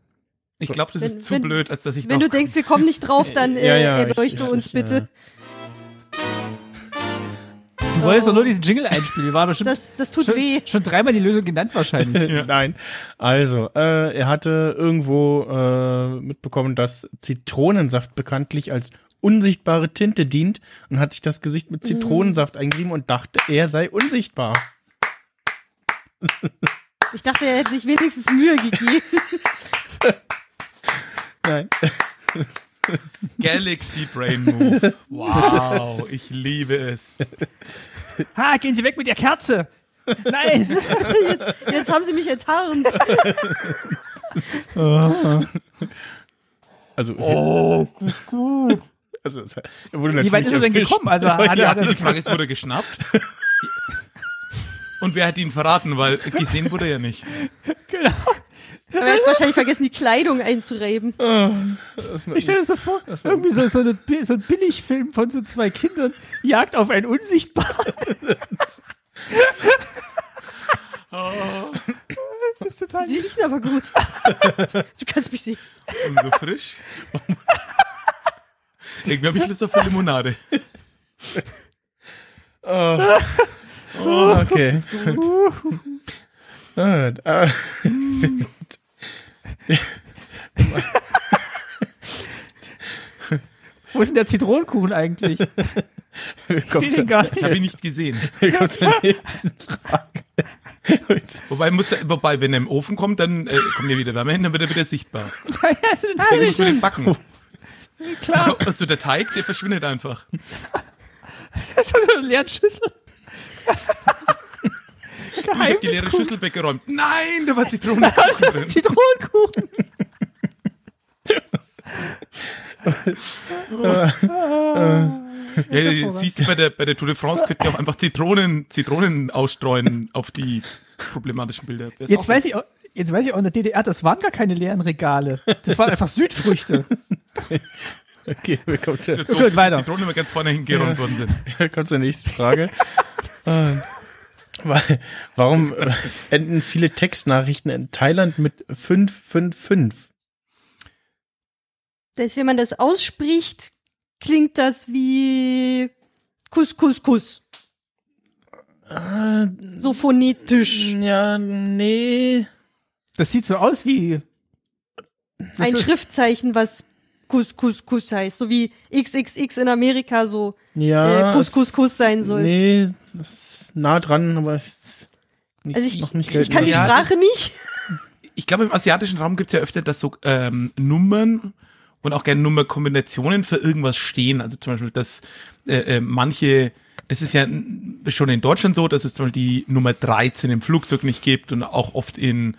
Ich glaube, das Wenn- ist zu wenn- blöd, als dass ich Wenn du denkst, wir kommen nicht drauf, <laughs> dann äh, Ja, ja, erleuchte ich- uns ich, bitte. Du wolltest doch nur diesen Jingle einspielen. War bestimmt Das, das tut schon, weh. schon dreimal die Lösung genannt wahrscheinlich. Äh, <laughs> Nein. Also, äh, er hatte irgendwo äh, mitbekommen, dass Zitronensaft bekanntlich als unsichtbare Tinte dient und hat sich das Gesicht mit Zitronensaft eingerieben und dachte, er sei unsichtbar. Ich dachte, er hätte sich wenigstens Mühe gegeben. <laughs> Nein. Galaxy Brain Move. Wow, ich liebe es. ha, gehen Sie weg mit der Kerze. Nein. <laughs> Jetzt, jetzt haben sie mich enttarnt. Also, oh, gut. Also, es- er wurde Wie weit ist er denn erwischt. gekommen? Also hat, er- hat er Die Frage ist, wurde er geschnappt? <laughs> Und wer hat ihn verraten? Weil gesehen wurde er ja nicht. genau. Aber er hat wahrscheinlich vergessen, die Kleidung einzureiben. Das- Ich stelle mir so vor, irgendwie so, so, eine, so ein Billigfilm von so zwei Kindern, Jagd auf einen Unsichtbaren. <laughs> Das ist total Sie riechen aber gut. <laughs> Du kannst mich sehen. Und so frisch. Irgendwie habe ich Lust auf eine Limonade. Oh. <laughs> Oh, okay. Äh, Wo ist denn der Zitronenkuchen eigentlich? Ich sehe den gar <laughs> Ich nicht. habe ihn nicht gesehen. <laughs> Wobei, muss der, wobei wenn er im Ofen kommt, dann äh, kommt ja wieder Wärme hin, dann wird er wieder sichtbar. <laughs> Ja, das ist Das ist für den Backen. klar. Also der Teig, der verschwindet einfach. Das ist so eine leere Schüssel. Ich habe die leere Schüssel weggeräumt. Nein, da war Zitrone <laughs> drin. Zitronenkuchen. Ja, ja, siehst du, bei der, bei der Tour de France könnten ja auch einfach Zitronen, Zitronen ausstreuen auf die problematischen Bilder. Wär's Jetzt weiß ich, auch- jetzt weiß ich auch in der DDR, das waren gar keine leeren Regale. Das waren einfach Südfrüchte. <laughs> Okay, wir kommen zur, so, Gut, weiter. Zitronen immer ganz vorne hingeräumt worden sind. wir kommen zur nächsten Frage. <laughs> Weil- Warum enden viele Textnachrichten in Thailand mit 555? Das, wenn man das ausspricht, klingt das wie Kuss, Kuss, Kuss. Ah, So phonetisch. ja, nee. Das sieht so aus wie. Ein Schriftzeichen, was Kuss, Kuss, Kuss heißt. So wie XXX in Amerika so Ja. äh, Kuss, Kuss, Kuss sein soll. Nee, das ist nah dran, aber es ist nicht, Also ich, noch nicht ich kann die Ja, Sprache nicht. Ich glaube, im asiatischen Raum gibt's ja öfter, dass so ähm, Nummern und auch gerne Nummerkombinationen für irgendwas stehen. Also zum Beispiel, dass äh, äh, manche das ist ja schon in Deutschland so, dass es zum Beispiel die Nummer 13 im Flugzeug nicht gibt und auch oft in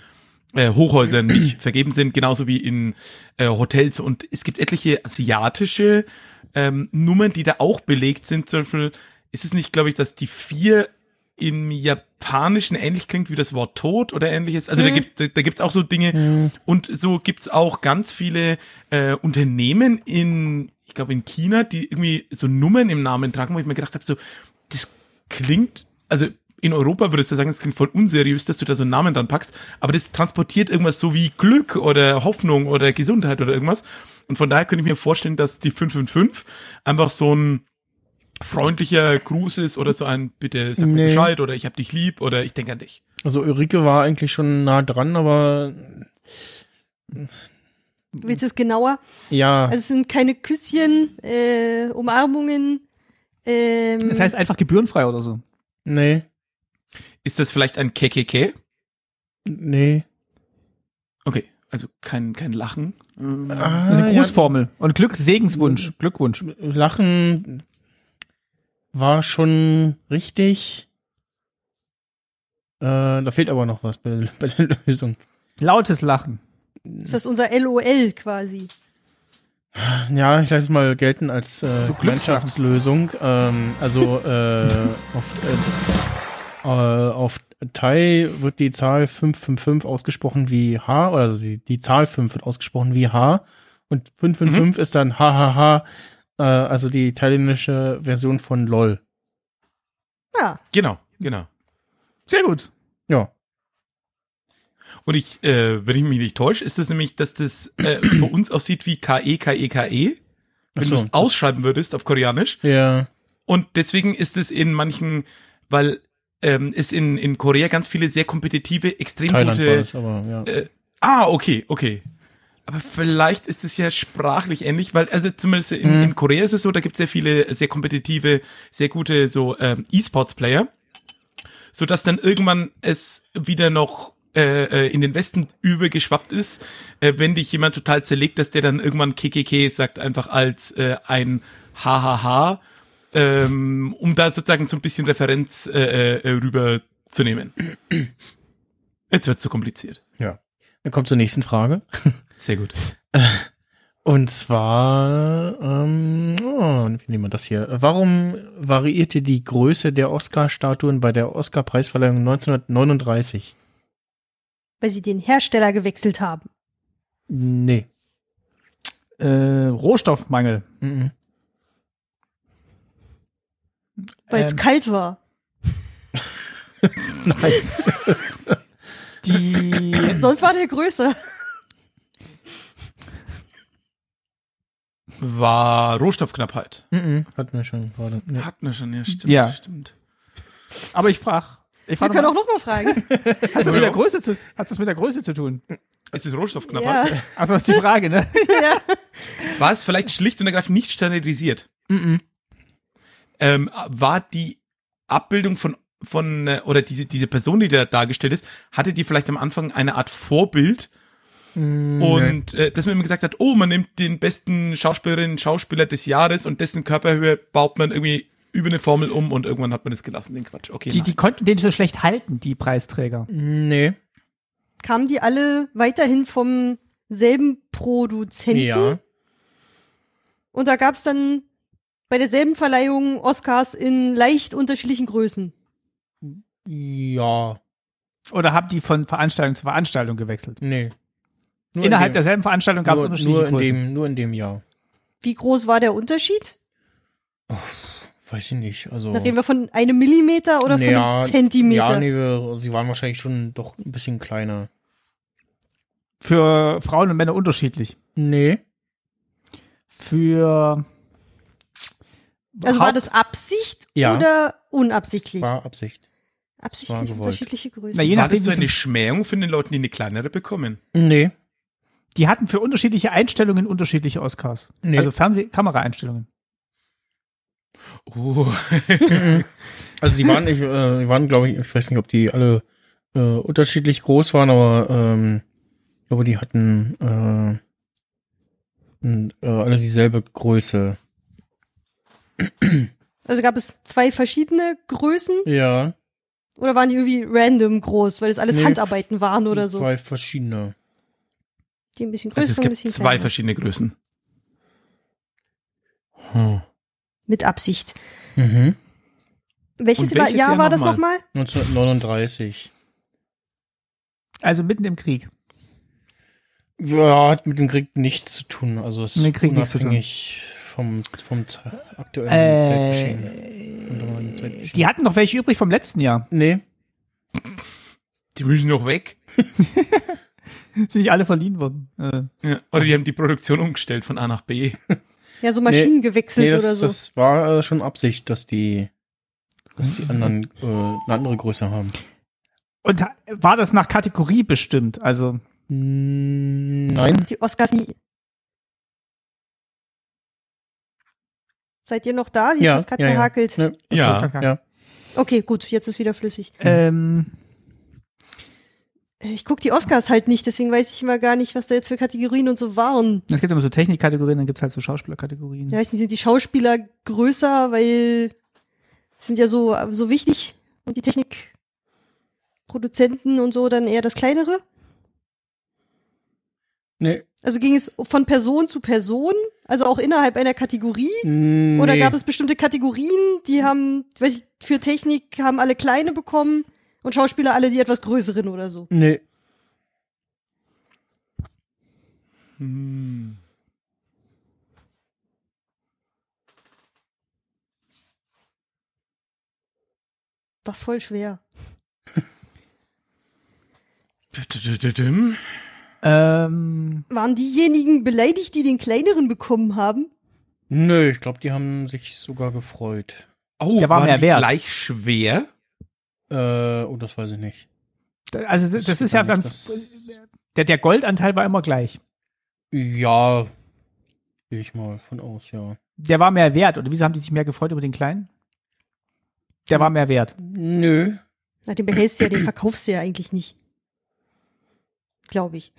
äh, Hochhäusern nicht <clears throat> vergeben sind, genauso wie in äh, Hotels. Und es gibt etliche asiatische ähm, Nummern, die da auch belegt sind. Zum Beispiel ist es nicht, glaube ich, dass die vier im Japanischen ähnlich klingt wie das Wort Tod oder ähnliches. Also da gibt da, da gibt's auch so Dinge und so gibt's auch ganz viele äh, Unternehmen in, ich glaube in China, die irgendwie so Nummern im Namen tragen, wo ich mir gedacht habe, so das klingt, also in Europa würdest du sagen, es klingt voll unseriös, dass du da so einen Namen dran packst, aber das transportiert irgendwas so wie Glück oder Hoffnung oder Gesundheit oder irgendwas. Und von daher könnte ich mir vorstellen, dass die 555 einfach so ein freundlicher Gruß ist oder so ein bitte sag mir Nee. Bescheid oder ich hab dich lieb oder ich denke an dich. Also Ulrike war eigentlich schon nah dran, aber Willst du es genauer? ja, Also es sind keine Küsschen, äh, Umarmungen. Ähm, Das heißt einfach gebührenfrei oder so. nee, Ist das vielleicht ein KKK? nee. Okay, also kein, kein Lachen. Ah, Also eine ja, Grußformel. Und Glück, Segenswunsch. Glückwunsch. Lachen war schon richtig. Äh, da fehlt aber noch was bei, <laughs> bei der Lösung. Lautes Lachen. ist das unser LOL quasi? Ja, ich lasse es mal gelten als äh. Gemeinschaftslösung. Ähm, also äh, auf, äh, äh, auf Thai wird die Zahl 555 ausgesprochen wie H, oder also die, die Zahl 5 wird ausgesprochen wie H und 555 ist dann HHH, äh, also die thailändische Version von LOL. Ja, Genau, genau. Sehr gut. Ja. Und ich, äh, wenn ich mich nicht täusche, ist das nämlich, dass das äh, <clears throat> für uns aussieht wie KE, KE, KE. Wenn so, du es ausschreiben würdest auf Koreanisch. Ja. Und deswegen ist es in manchen, weil ähm, es in, in Korea ganz viele sehr kompetitive, extrem Thailand war gute. das, aber ja. Äh, ah, okay, okay. Aber vielleicht ist es ja sprachlich ähnlich, weil also zumindest in, Mhm. in Korea ist es so, da gibt es sehr viele sehr kompetitive, sehr gute so ähm, E-Sports-Player, so dass dann irgendwann es wieder noch äh, äh, in den Westen übergeschwappt ist, äh, wenn dich jemand total zerlegt, dass der dann irgendwann KKK sagt einfach als äh, ein Hahaha, ähm, um da sozusagen so ein bisschen Referenz äh, äh, rüberzunehmen. Jetzt wird's zu kompliziert. ja. Dann kommt zur nächsten Frage. Sehr gut. Und zwar, ähm, oh, wie nehmen wir das hier? Warum variierte die Größe der Oscar-Statuen bei der Oscar-Preisverleihung 1939? weil sie den Hersteller gewechselt haben. Nee. Äh, Rohstoffmangel. Mhm. Weil es Ähm. kalt war. <laughs> <laughs> Die, Sonst war der größer. War Rohstoffknappheit. Mhm. Hatten wir schon gerade. Nee. Hatten wir schon, ja, stimmt. Ja. stimmt. aber ich frage. Ich Wir frage können auch noch noch mal fragen. <laughs> hat das mit der Größe zu, hat das mit der Größe zu tun? Ist es Rohstoffknappheit? ja. Also das ist die Frage, ne? <laughs> ja. War es vielleicht schlicht und ergreifend nicht standardisiert? Mhm. Ähm, war die Abbildung von von äh, oder diese diese Person, die da dargestellt ist, hatte die vielleicht am Anfang eine Art Vorbild Mhm. und äh, dass man immer gesagt hat, oh, man nimmt den besten Schauspielerin, Schauspieler des Jahres und dessen Körperhöhe baut man irgendwie über eine Formel um und irgendwann hat man das gelassen, den Quatsch. Okay. Die, nein. die konnten den so schlecht halten, die Preisträger. Nee. Kamen die alle weiterhin vom selben Produzenten? Ja. Und da gab's dann bei derselben Verleihung Oscars in leicht unterschiedlichen Größen. Ja. Oder haben die von Veranstaltung zu Veranstaltung gewechselt? Nee. Nur Innerhalb in dem, derselben Veranstaltung gab es nur, unterschiedliche nur in Größen. dem, nur in dem Jahr. Wie groß war der Unterschied? Weiß ich nicht. Also. Da reden wir von einem Millimeter oder von ja, einem Zentimeter? Ja, nee, wir, sie waren wahrscheinlich schon doch ein bisschen kleiner. Für Frauen und Männer unterschiedlich. Nee. Für also war Haupt- das Absicht Ja. oder unabsichtlich? War Absicht. war Absichtlich gewollt. unterschiedliche Größen. Na, je war nachdem, das so eine Schmähung von den Leuten, die eine kleinere bekommen? Nee. Die hatten für unterschiedliche Einstellungen unterschiedliche Oscars. Nee. Also Fernseh Kameraeinstellungen. Oh. <laughs> Also die waren, ich, äh, die waren, glaube ich, ich weiß nicht, ob die alle äh, unterschiedlich groß waren, aber ähm, ich glaube, die hatten äh, äh, alle dieselbe Größe. Also gab es zwei verschiedene Größen Ja. oder waren die irgendwie random groß, weil das alles Nee, Handarbeiten waren oder so? Zwei verschiedene. Die ein bisschen Also größer, es ein gibt bisschen zwei kleiner. verschiedene Größen. Hm. Mit Absicht. Mhm. Welches, welches Jahr, Jahr war das nochmal? nochmal? 1939. Also mitten im Krieg. Ja, hat mit dem Krieg nichts zu tun. Also es ist Krieg unabhängig vom, vom aktuellen Zeitgeschehen. Äh, damaligen Zeitgeschehen. die hatten noch welche übrig vom letzten Jahr. Nee, Die müssen noch weg. <laughs> <laughs> Sind nicht alle verliehen worden. Äh, Ja. Oder die haben die Produktion umgestellt von A nach B. <laughs> Ja, so Maschinen gewechselt nee das, oder so. das war äh, schon Absicht, dass die, dass die anderen <laughs> äh, eine andere Größe haben. Und war das nach Kategorie bestimmt? Also, Mm, Nein, Die Oscars nie. Seid ihr noch da? Jetzt Ja, ist gerade ja, ja. gehakelt. ne, Ja. ja. Okay, gut, jetzt ist wieder flüssig. ähm, Ich guck die Oscars halt nicht, deswegen weiß ich immer gar nicht, was da jetzt für Kategorien und so waren. es gibt immer so Technikkategorien, dann gibt es halt so Schauspielerkategorien. Ja, weiß nicht, sind die Schauspieler größer, weil sind ja so, so wichtig und die Technikproduzenten und so dann eher das kleinere? Nee, Also ging es von Person zu Person, also auch innerhalb einer Kategorie? nee. Oder gab es bestimmte Kategorien, die haben, weiß ich, für Technik haben alle kleine bekommen und Schauspieler alle die etwas größeren oder so? Nee, Hm. Das ist voll schwer. Ähm, Waren diejenigen beleidigt, die den kleineren bekommen haben? nö, ich glaube, die haben sich sogar gefreut. Oh, Der war waren mehr die wert. gleich schwer? Äh, oh, das weiß ich nicht. also das, das ist ja dann, der, der Goldanteil war immer gleich. Ja, gehe ich mal von aus, ja. Der war mehr wert. Oder wieso haben die sich mehr gefreut über den kleinen? Der war mehr wert. Nö. Na, den behältst du ja, den verkaufst du ja eigentlich nicht. Glaube ich.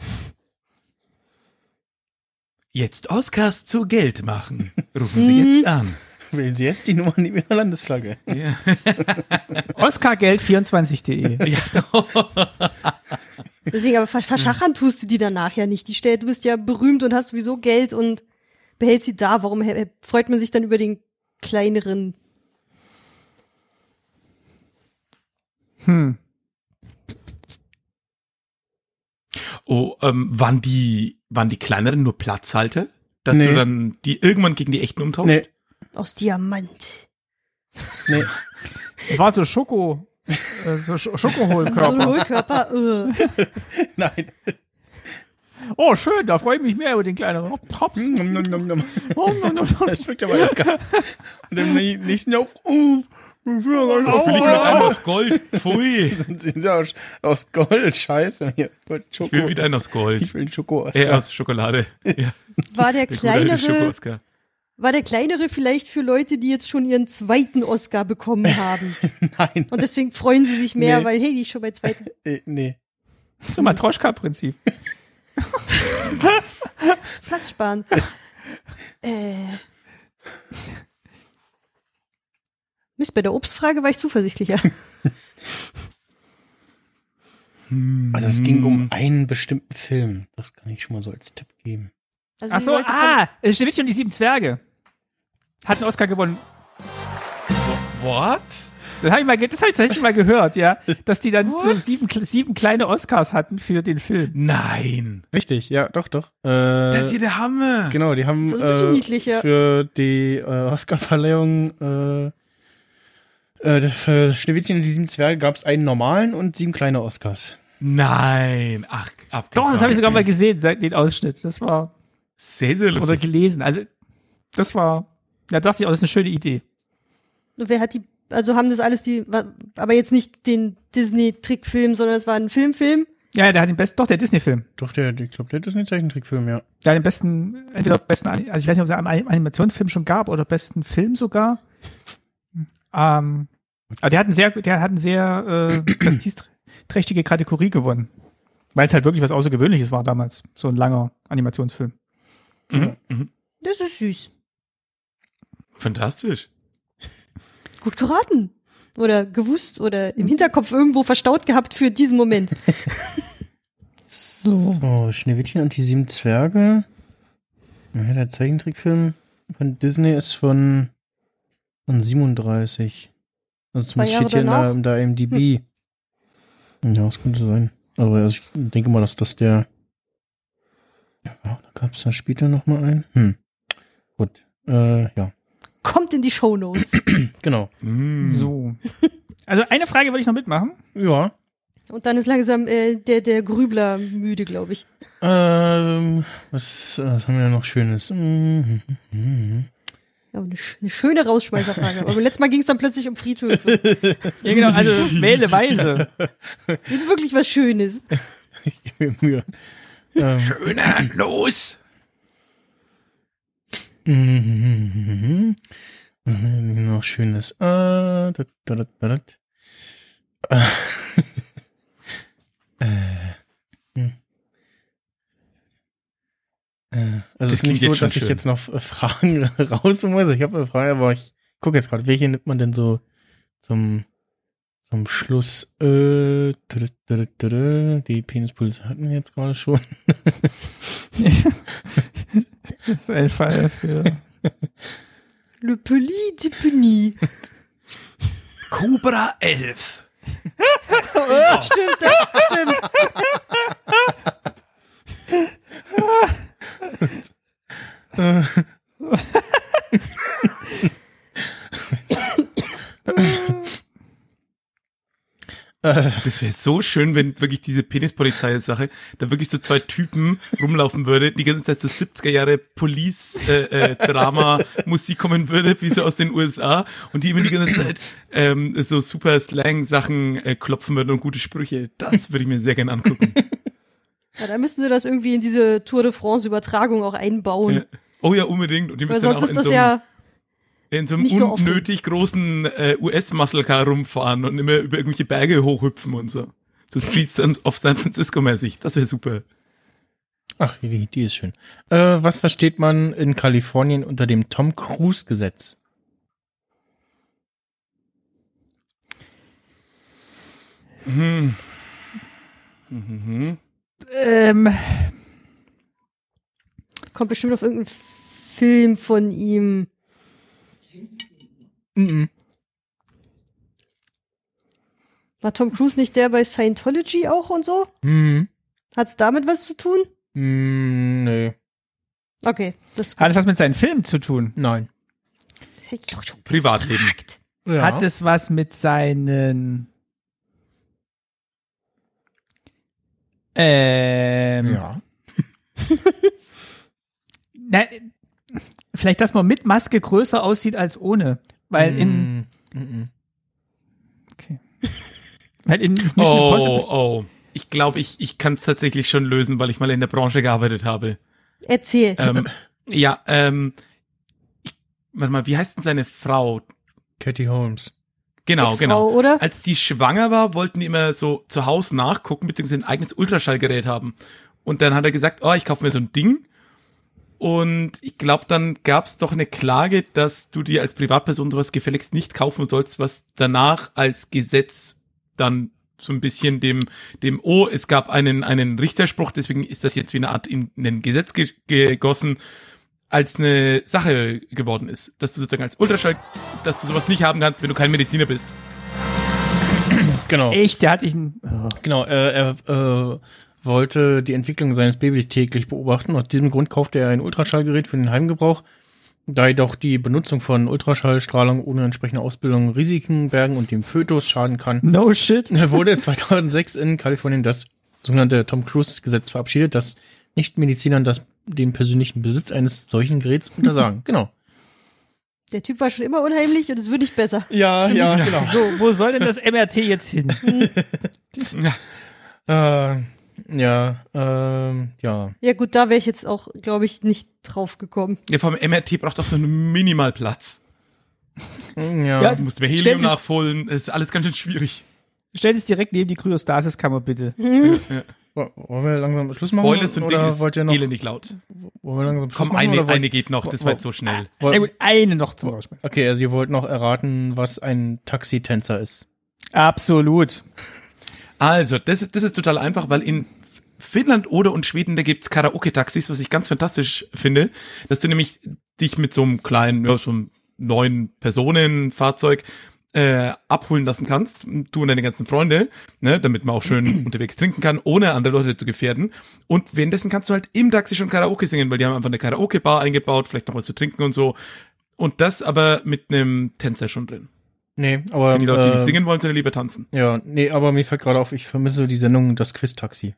Jetzt Oscars zu Geld machen. Rufen Sie Mhm. jetzt an. Wählen Sie jetzt die Nummer in Ihrer Landesflagge. Ja. <laughs> Oscargeld24.de. <laughs> Deswegen, aber ver- verschachern tust du die danach ja nicht. Die Stelle, du bist ja berühmt und hast sowieso Geld und behältst sie da. Warum freut man sich dann über den kleineren? Hm. Oh, ähm, waren die, waren die kleineren nur Platzhalter? Dass Nee. du dann die irgendwann gegen die echten umtauschst? Nee, Aus Diamant. nee. Das war so Schoko, äh, so Sch So Schokohohlkörper. Hohlkörper. Äh. <laughs> Nein. Oh, schön, da freue ich mich mehr über den nom, nom, nom. Oh. <laughs> Das schmeckt aber lecker. Und im nächsten Jahr, oh, Oh, will ich mit einem aus Gold? Pfui. <laughs> Dann sind sie aus, aus Gold, scheiße. Hier, Ich will wieder einen aus Gold. Ich will einen Schoko. Äh, aus Schokolade. Ja, War der der kleinere. War der kleinere vielleicht für Leute, die jetzt schon ihren zweiten Oscar bekommen <laughs> haben? Nein. Und deswegen freuen sie sich mehr, Nee. weil, hey, die ist schon bei zweiten. <laughs> Äh, nee. So Matroschka-Prinzip. <laughs> Platz sparen. äh. Mist, bei der Obstfrage war ich zuversichtlicher. Also es ging um einen bestimmten Film. Das kann ich schon mal so als Tipp geben. Also Ach so, Leute ah, es steht schon die sieben Zwerge. Hat einen Oscar gewonnen. What? Das habe ich mal, das habe ich tatsächlich mal gehört, ja, <laughs> dass die dann so sieben, sieben kleine Oscars hatten für den Film. Nein. Richtig, ja, doch, doch. Äh, Das ist ja der Hammer. genau, die haben Das ist ein bisschen äh, niedlich, ja. für die äh, Oscar-Verleihung äh, äh, für Schneewittchen und die sieben Zwerge gab es einen normalen und sieben kleine Oscars. Nein. Ach, abgefahren. Doch, das habe ich sogar mal gesehen, seit den Ausschnitt. Das war, Sehr, sehr oder lustig. gelesen. Also, das war, da dachte ich, auch, das ist eine schöne Idee. Und wer hat die, also haben das alles die, aber jetzt nicht den Disney-Trickfilm, sondern es war ein Filmfilm. Ja, der hat den besten, doch, der Disney-Film. Doch, der, ich glaube, der ist ein Zeichentrickfilm, ja. Der hat den besten, entweder besten, also ich weiß nicht, ob es einen Animationsfilm schon gab oder besten Film sogar. Ähm, aber der hat einen sehr, der hat eine sehr äh, prestigeträchtige Kategorie gewonnen. Weil es halt wirklich was Außergewöhnliches war damals. So ein langer Animationsfilm. Mhm. Mhm. Das ist süß. Fantastisch. <laughs> gut geraten. Oder gewusst oder im Hinterkopf irgendwo verstaut gehabt für diesen Moment. <laughs> So, Schneewittchen und die sieben Zwerge. Ja, der Zeichentrickfilm von Disney ist von, von 37. Also zumindest steht hier in der, danach? in der IMDb. Ja, das könnte sein. Aber also ich denke mal, dass das der. Ja, da gab es da später noch mal einen. Hm. Gut. Äh, ja. Kommt in die Shownotes. <clears throat> Genau. Mm. So. Also eine Frage würde ich noch mitmachen. Ja. Und dann ist langsam äh, der, der Grübler müde, glaube ich. Ähm, was, was haben wir noch Schönes? Mhm. Mhm. Ja, eine, eine schöne Rausschmeißerfrage. Aber letztes Mal ging es dann plötzlich um Friedhöfe. <laughs> Ja, genau, also wähle weise. Jetzt wirklich was Schönes. Ich gebe mir Mühe. Ähm, Schöner, los! Mhm. Noch Schönes? Äh, dat, dat, dat. Äh, äh. Äh, also es ist nicht so, dass ich schön. jetzt noch äh, Fragen <laughs> rausholen muss. Ich habe eine Frage, aber ich gucke jetzt gerade, welche nimmt man denn so zum, zum Schluss? Äh, die Penispulse hatten wir jetzt gerade schon. <laughs> Das ist ein Fall für. Le Peli de Puni. Cobra 11. <laughs> Stimmt, das stimmt. <laughs> <laughs> Das wäre so schön, wenn wirklich diese Penispolizei-Sache, da wirklich so zwei Typen rumlaufen würde, die ganze Zeit so 70er Jahre Police-Drama-Musik kommen würde, wie so aus den USA, und die immer die ganze Zeit ähm, so super Slang-Sachen äh, klopfen würden und gute Sprüche. Das würde ich mir sehr gerne angucken. Ja, da müssten sie das irgendwie in diese Tour de France-Übertragung auch einbauen. Ja. Oh ja, unbedingt. Und die Weil müssen dann sonst auch ist in das so ja. In so einem nicht so unnötig großen äh, US-Muscle-Car rumfahren und immer über irgendwelche Berge hochhüpfen und so. So Streets of San Francisco-mäßig. Das wäre super. Ach, die, die ist schön. Äh, was versteht man in Kalifornien unter dem Tom Cruise Gesetz? Hm. Mhm. Ähm, Kommt bestimmt auf irgendeinen Film von ihm. Mhm. War Tom Cruise nicht der bei Scientology auch und so? Mhm. Hat's damit was zu tun? Mhm, nee, Okay, das, hat es was mit seinen Filmen zu tun? nein. das hätte ich doch schon Privatleben. Ja. Hat es was mit seinen ähm, Ja. <laughs> na, vielleicht, dass man mit Maske größer aussieht als ohne. Weil in, Mhm. Mhm. okay. <laughs> weil in Mission Oh, Impossible, oh. Ich glaube, ich, ich kann es tatsächlich schon lösen, weil ich mal in der Branche gearbeitet habe. Erzähl. Ähm, ja, ähm, ich, warte mal, wie heißt denn seine Frau? Katie Holmes. Genau, Ex-Frau, genau. oder? Als die schwanger war, wollten die immer so zu Hause nachgucken, beziehungsweise ein eigenes Ultraschallgerät haben. Und dann hat er gesagt, oh, ich kaufe mir so ein Ding. Und ich glaube, dann gab es doch eine Klage, dass du dir als Privatperson sowas gefälligst nicht kaufen sollst, was danach als Gesetz dann so ein bisschen dem, dem, oh, es gab einen, einen Richterspruch, deswegen ist das jetzt wie eine Art in ein Gesetz ge gegossen, als eine Sache geworden ist. Dass du sozusagen als Ultraschall, dass du sowas nicht haben kannst, wenn du kein Mediziner bist. Genau. echt, der hat sich ein, oh. Genau, er, er äh, wollte die Entwicklung seines Babys täglich beobachten. Aus diesem Grund kaufte er ein Ultraschallgerät für den Heimgebrauch, da jedoch die Benutzung von Ultraschallstrahlung ohne entsprechende Ausbildung Risiken bergen und dem Fötus schaden kann. no shit. <laughs> wurde 2006 in Kalifornien das sogenannte Tom Cruise Gesetz verabschiedet, das Nichtmedizinern das den persönlichen Besitz eines solchen Geräts untersagen. <laughs> Genau. Der Typ war schon immer unheimlich und es wird nicht besser. Ja, ja, genau. So, wo soll denn das MRT jetzt hin? <laughs> Äh, ja, ähm, ja. Ja gut, da wäre ich jetzt auch, glaube ich, nicht drauf gekommen. Ja, vom MRT braucht auch so einen Minimalplatz. Ja, Ja, Du musst mehr Helium Stellt es- nachholen, das ist alles ganz schön schwierig. Stell es direkt neben die Kryostasiskammer, bitte. <laughs> Ja. Wo- Wollen wir langsam Schluss machen? Spoilers und Ding oder ist wollt ihr noch, elendig laut. wollen wir langsam Schluss Komm, machen? eine, eine geht noch, das war jetzt so schnell. Gut, eine noch zum Rausschmeißen. Okay, also ihr wollt noch erraten, was ein Taxitänzer ist. Absolut. Also, das ist, das ist total einfach, weil in Finnland oder und Schweden, da gibt's Karaoke-Taxis, was ich ganz fantastisch finde, dass du nämlich dich mit so einem kleinen, ja, so einem neun Personen-Fahrzeug äh, abholen lassen kannst, du und deine ganzen Freunde, ne, damit man auch schön <clears throat> unterwegs trinken kann, ohne andere Leute zu gefährden. Und währenddessen kannst du halt im Taxi schon Karaoke singen, weil die haben einfach eine Karaoke-Bar eingebaut, vielleicht noch was zu trinken und so. Und das aber mit einem Tänzer schon drin. Nee, aber Für die Leute, die äh, nicht singen wollen, sondern lieber tanzen. ja, nee, aber mir fällt gerade auf, ich vermisse so die Sendung Das Quiz-Taxi.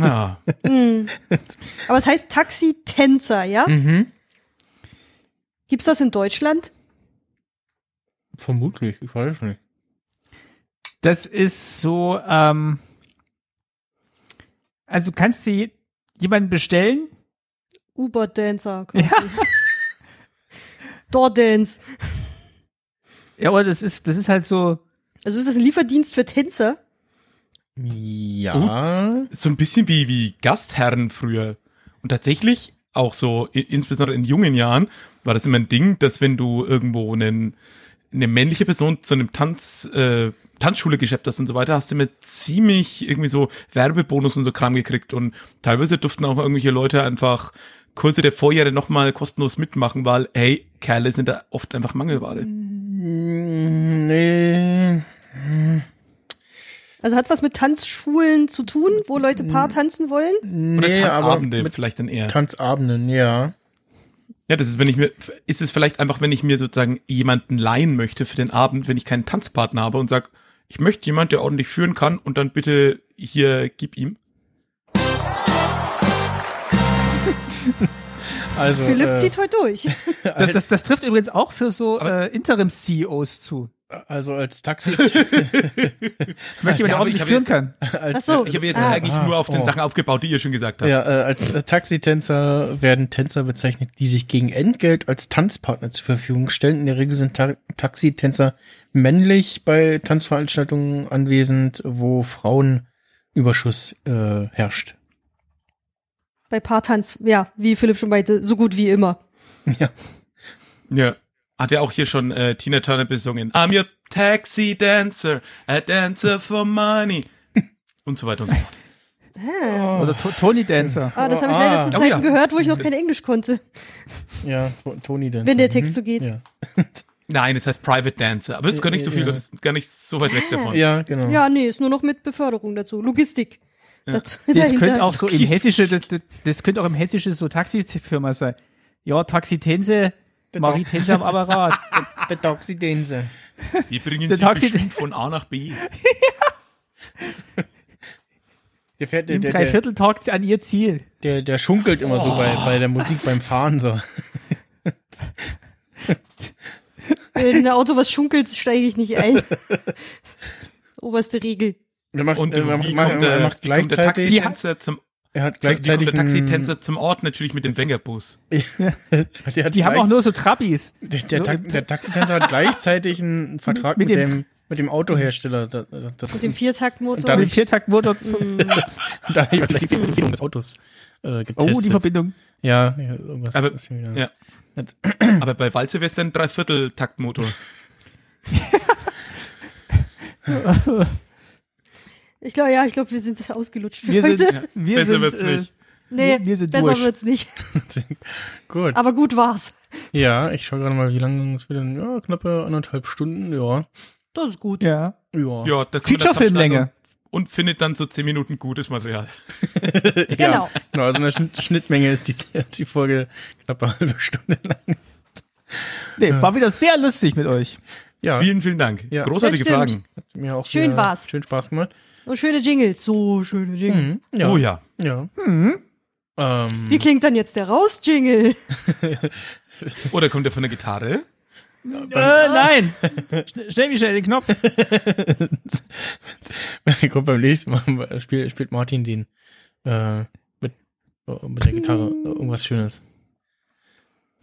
Ah. <laughs> Hm. Aber es heißt Taxi-Tänzer, ja? Mhm. Gibt's das in Deutschland? Vermutlich, ich weiß nicht. Das ist so, ähm, also kannst du je- jemanden bestellen? Uber-Dancer quasi. <laughs> Door-Dance. Ja, oder das ist, das ist halt so, Also ist das ein Lieferdienst für Tänzer? Ja. so ein bisschen wie, wie Gastherren früher. Und tatsächlich auch so, insbesondere in jungen Jahren, war das immer ein Ding, dass wenn du irgendwo einen, eine männliche Person zu einem Tanz, äh, Tanzschule geschleppt hast und so weiter, hast du immer ziemlich irgendwie so Werbebonus und so Kram gekriegt und teilweise durften auch irgendwelche Leute einfach Kurse der Vorjahre nochmal kostenlos mitmachen, weil, hey, Kerle sind da oft einfach Mangelware. Mm, Nee. Also hat's was mit Tanzschulen zu tun, wo Leute Paar tanzen wollen? Oder Nee, aber Tanzabende mit vielleicht dann eher. Tanzabenden, ja. Ja, das ist, wenn ich mir, ist es vielleicht einfach, wenn ich mir sozusagen jemanden leihen möchte für den Abend, wenn ich keinen Tanzpartner habe und sag, ich möchte jemand, der ordentlich führen kann und dann bitte hier gib ihm. <laughs> Also, Philipp äh, zieht heute durch. <laughs> das, das, das trifft übrigens auch für so äh, Interims-CEOs zu. also als Taxi, <laughs> Ich möchte jemanden, Ja, ich habe führen jetzt- kann. als, Ach so. Ich habe jetzt Ah. eigentlich Ah, nur auf den oh. Sachen aufgebaut, die ihr schon gesagt habt. Ja, äh, als äh, Taxitänzer werden Tänzer bezeichnet, die sich gegen Entgelt als Tanzpartner zur Verfügung stellen. In der Regel sind Ta Taxitänzer männlich bei Tanzveranstaltungen anwesend, wo Frauenüberschuss äh, herrscht. Bei Paartanz, ja, wie Philipp schon meinte, so gut wie immer. Ja. Ja. Hat ja auch hier schon äh, Tina Turner besungen. I'm your taxi dancer, a dancer for money. <laughs> Und so weiter und so fort. Ah, Oder to Tony Dancer. ah das habe ich Ah. leider zu Oh Zeiten ja. gehört, wo ich noch kein Englisch konnte. Ja, to Toni denn. Wenn der Text so geht. Ja, <laughs> Nein, es heißt Private Dancer, aber das ist gar nicht so viel, Ja. gar nicht so weit weg davon. ja genau. Ja, nee, ist nur noch mit Beförderung dazu. Logistik. Dazu, Das könnte auch so im hessische, das, das, das könnte auch im hessische so Taxifirma sein. Ja, Taxitense, Der Marie Tense am Apparat. <laughs> Der Taxitänzer. Wir bringen Der sie Taxi- von A nach B. <laughs> Der fährt, der, Im der, der, Dreivierteltag an ihr Ziel. der, der schunkelt immer so bei, bei der Musik beim Fahren so. Wenn ein Auto was schunkelt, steige ich nicht ein. <laughs> Oberste Regel. Er macht, Und er wie macht, kommt er der, macht wie kommt der gleichzeitig, Taxitänzer zum, er hat wie gleichzeitig der Taxitänzer zum Ort? Natürlich mit dem Wengerbus. <laughs> Die haben auch nur so Trabis. Der, der, So Ta der Taxitänzer hat gleichzeitig einen Vertrag mit, Mit dem- dem, mit dem Autohersteller. Das, das, Mit dem Viertaktmotor. Und Mit dem Viertaktmotor <laughs> zum, da die Verbindung des Autos äh, getestet. Oh, die Verbindung. Ja, ja, irgendwas. Aber- ist wieder- ja. Aber bei Walze wäre es dann ein Dreiviertel-Taktmotor. <laughs> Ich glaube, ja, ich glaube, wir sind ausgelutscht für Wir heute. sind, wir Besser sind, wird's äh, nicht. nee, wir- wir sind besser durch. wird's nicht. <laughs> Gut. Aber gut war's. ja, ich schaue gerade mal, wie lange es wieder. Ja, knappe anderthalb Stunden. Ja. Das ist gut. ja. Ja. Ja, Feature-Filmlänge. Und findet dann so zehn Minuten gutes Material. <laughs> Genau. Genau, also in der Schnitt, Schnittmenge ist die, <laughs> die Folge knappe eine halbe Stunde lang. Nee, war wieder sehr lustig mit euch. Ja, Vielen, vielen Dank. Ja. Großartige Fragen. hat mir auch Schön war's. Schön Spaß gemacht. Und schöne Jingles. So schöne Jingles. Mhm. Ja. Oh ja. Ja. Mhm. Ähm, Wie klingt dann jetzt der Raus-Jingle? <laughs> Oder kommt er von der Gitarre? Äh, nein! Schn- <laughs> Schnell, wie schnell den Knopf. <laughs> Kommt beim nächsten Mal spielt, spielt Martin den äh, mit, mit der Gitarre irgendwas Schönes.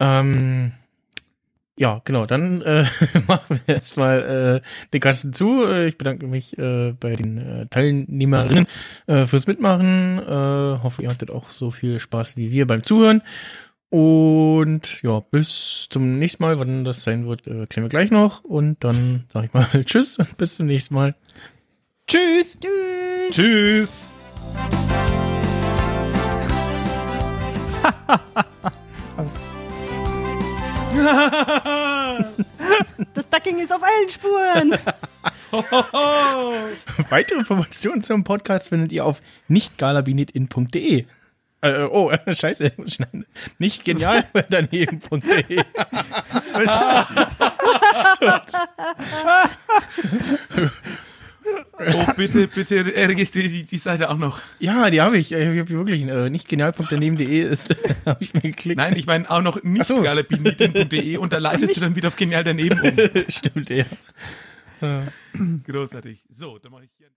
Ähm, ja, genau, dann äh, <laughs> machen wir erstmal äh, den Kasten zu. Äh, Ich bedanke mich äh, bei den äh, Teilnehmerinnen äh, fürs Mitmachen. Äh, hoffe, ihr hattet auch so viel Spaß wie wir beim Zuhören. Und ja, bis zum nächsten Mal, wann das sein wird, äh, klären wir gleich noch. Und dann sage ich mal <laughs> Tschüss und bis zum nächsten Mal. Tschüss! Tschüss. Tschüss. <laughs> Das Ducking ist auf allen Spuren. Weitere Informationen zum Podcast findet ihr auf nichtgalabinetin.de. Äh, oh, äh, scheiße. Nicht genial daneben.de. Oh, bitte, bitte registriere die, die Seite auch noch. Ja, die habe ich. Ich habe wirklich äh, nicht genial.daneben.de ist, <laughs> habe ich mir geklickt. Nein, ich meine auch noch nicht so. galabinitin.de und da leitest du dann wieder auf genial daneben um. <laughs> Stimmt, ja. Großartig. So, dann mache ich hier.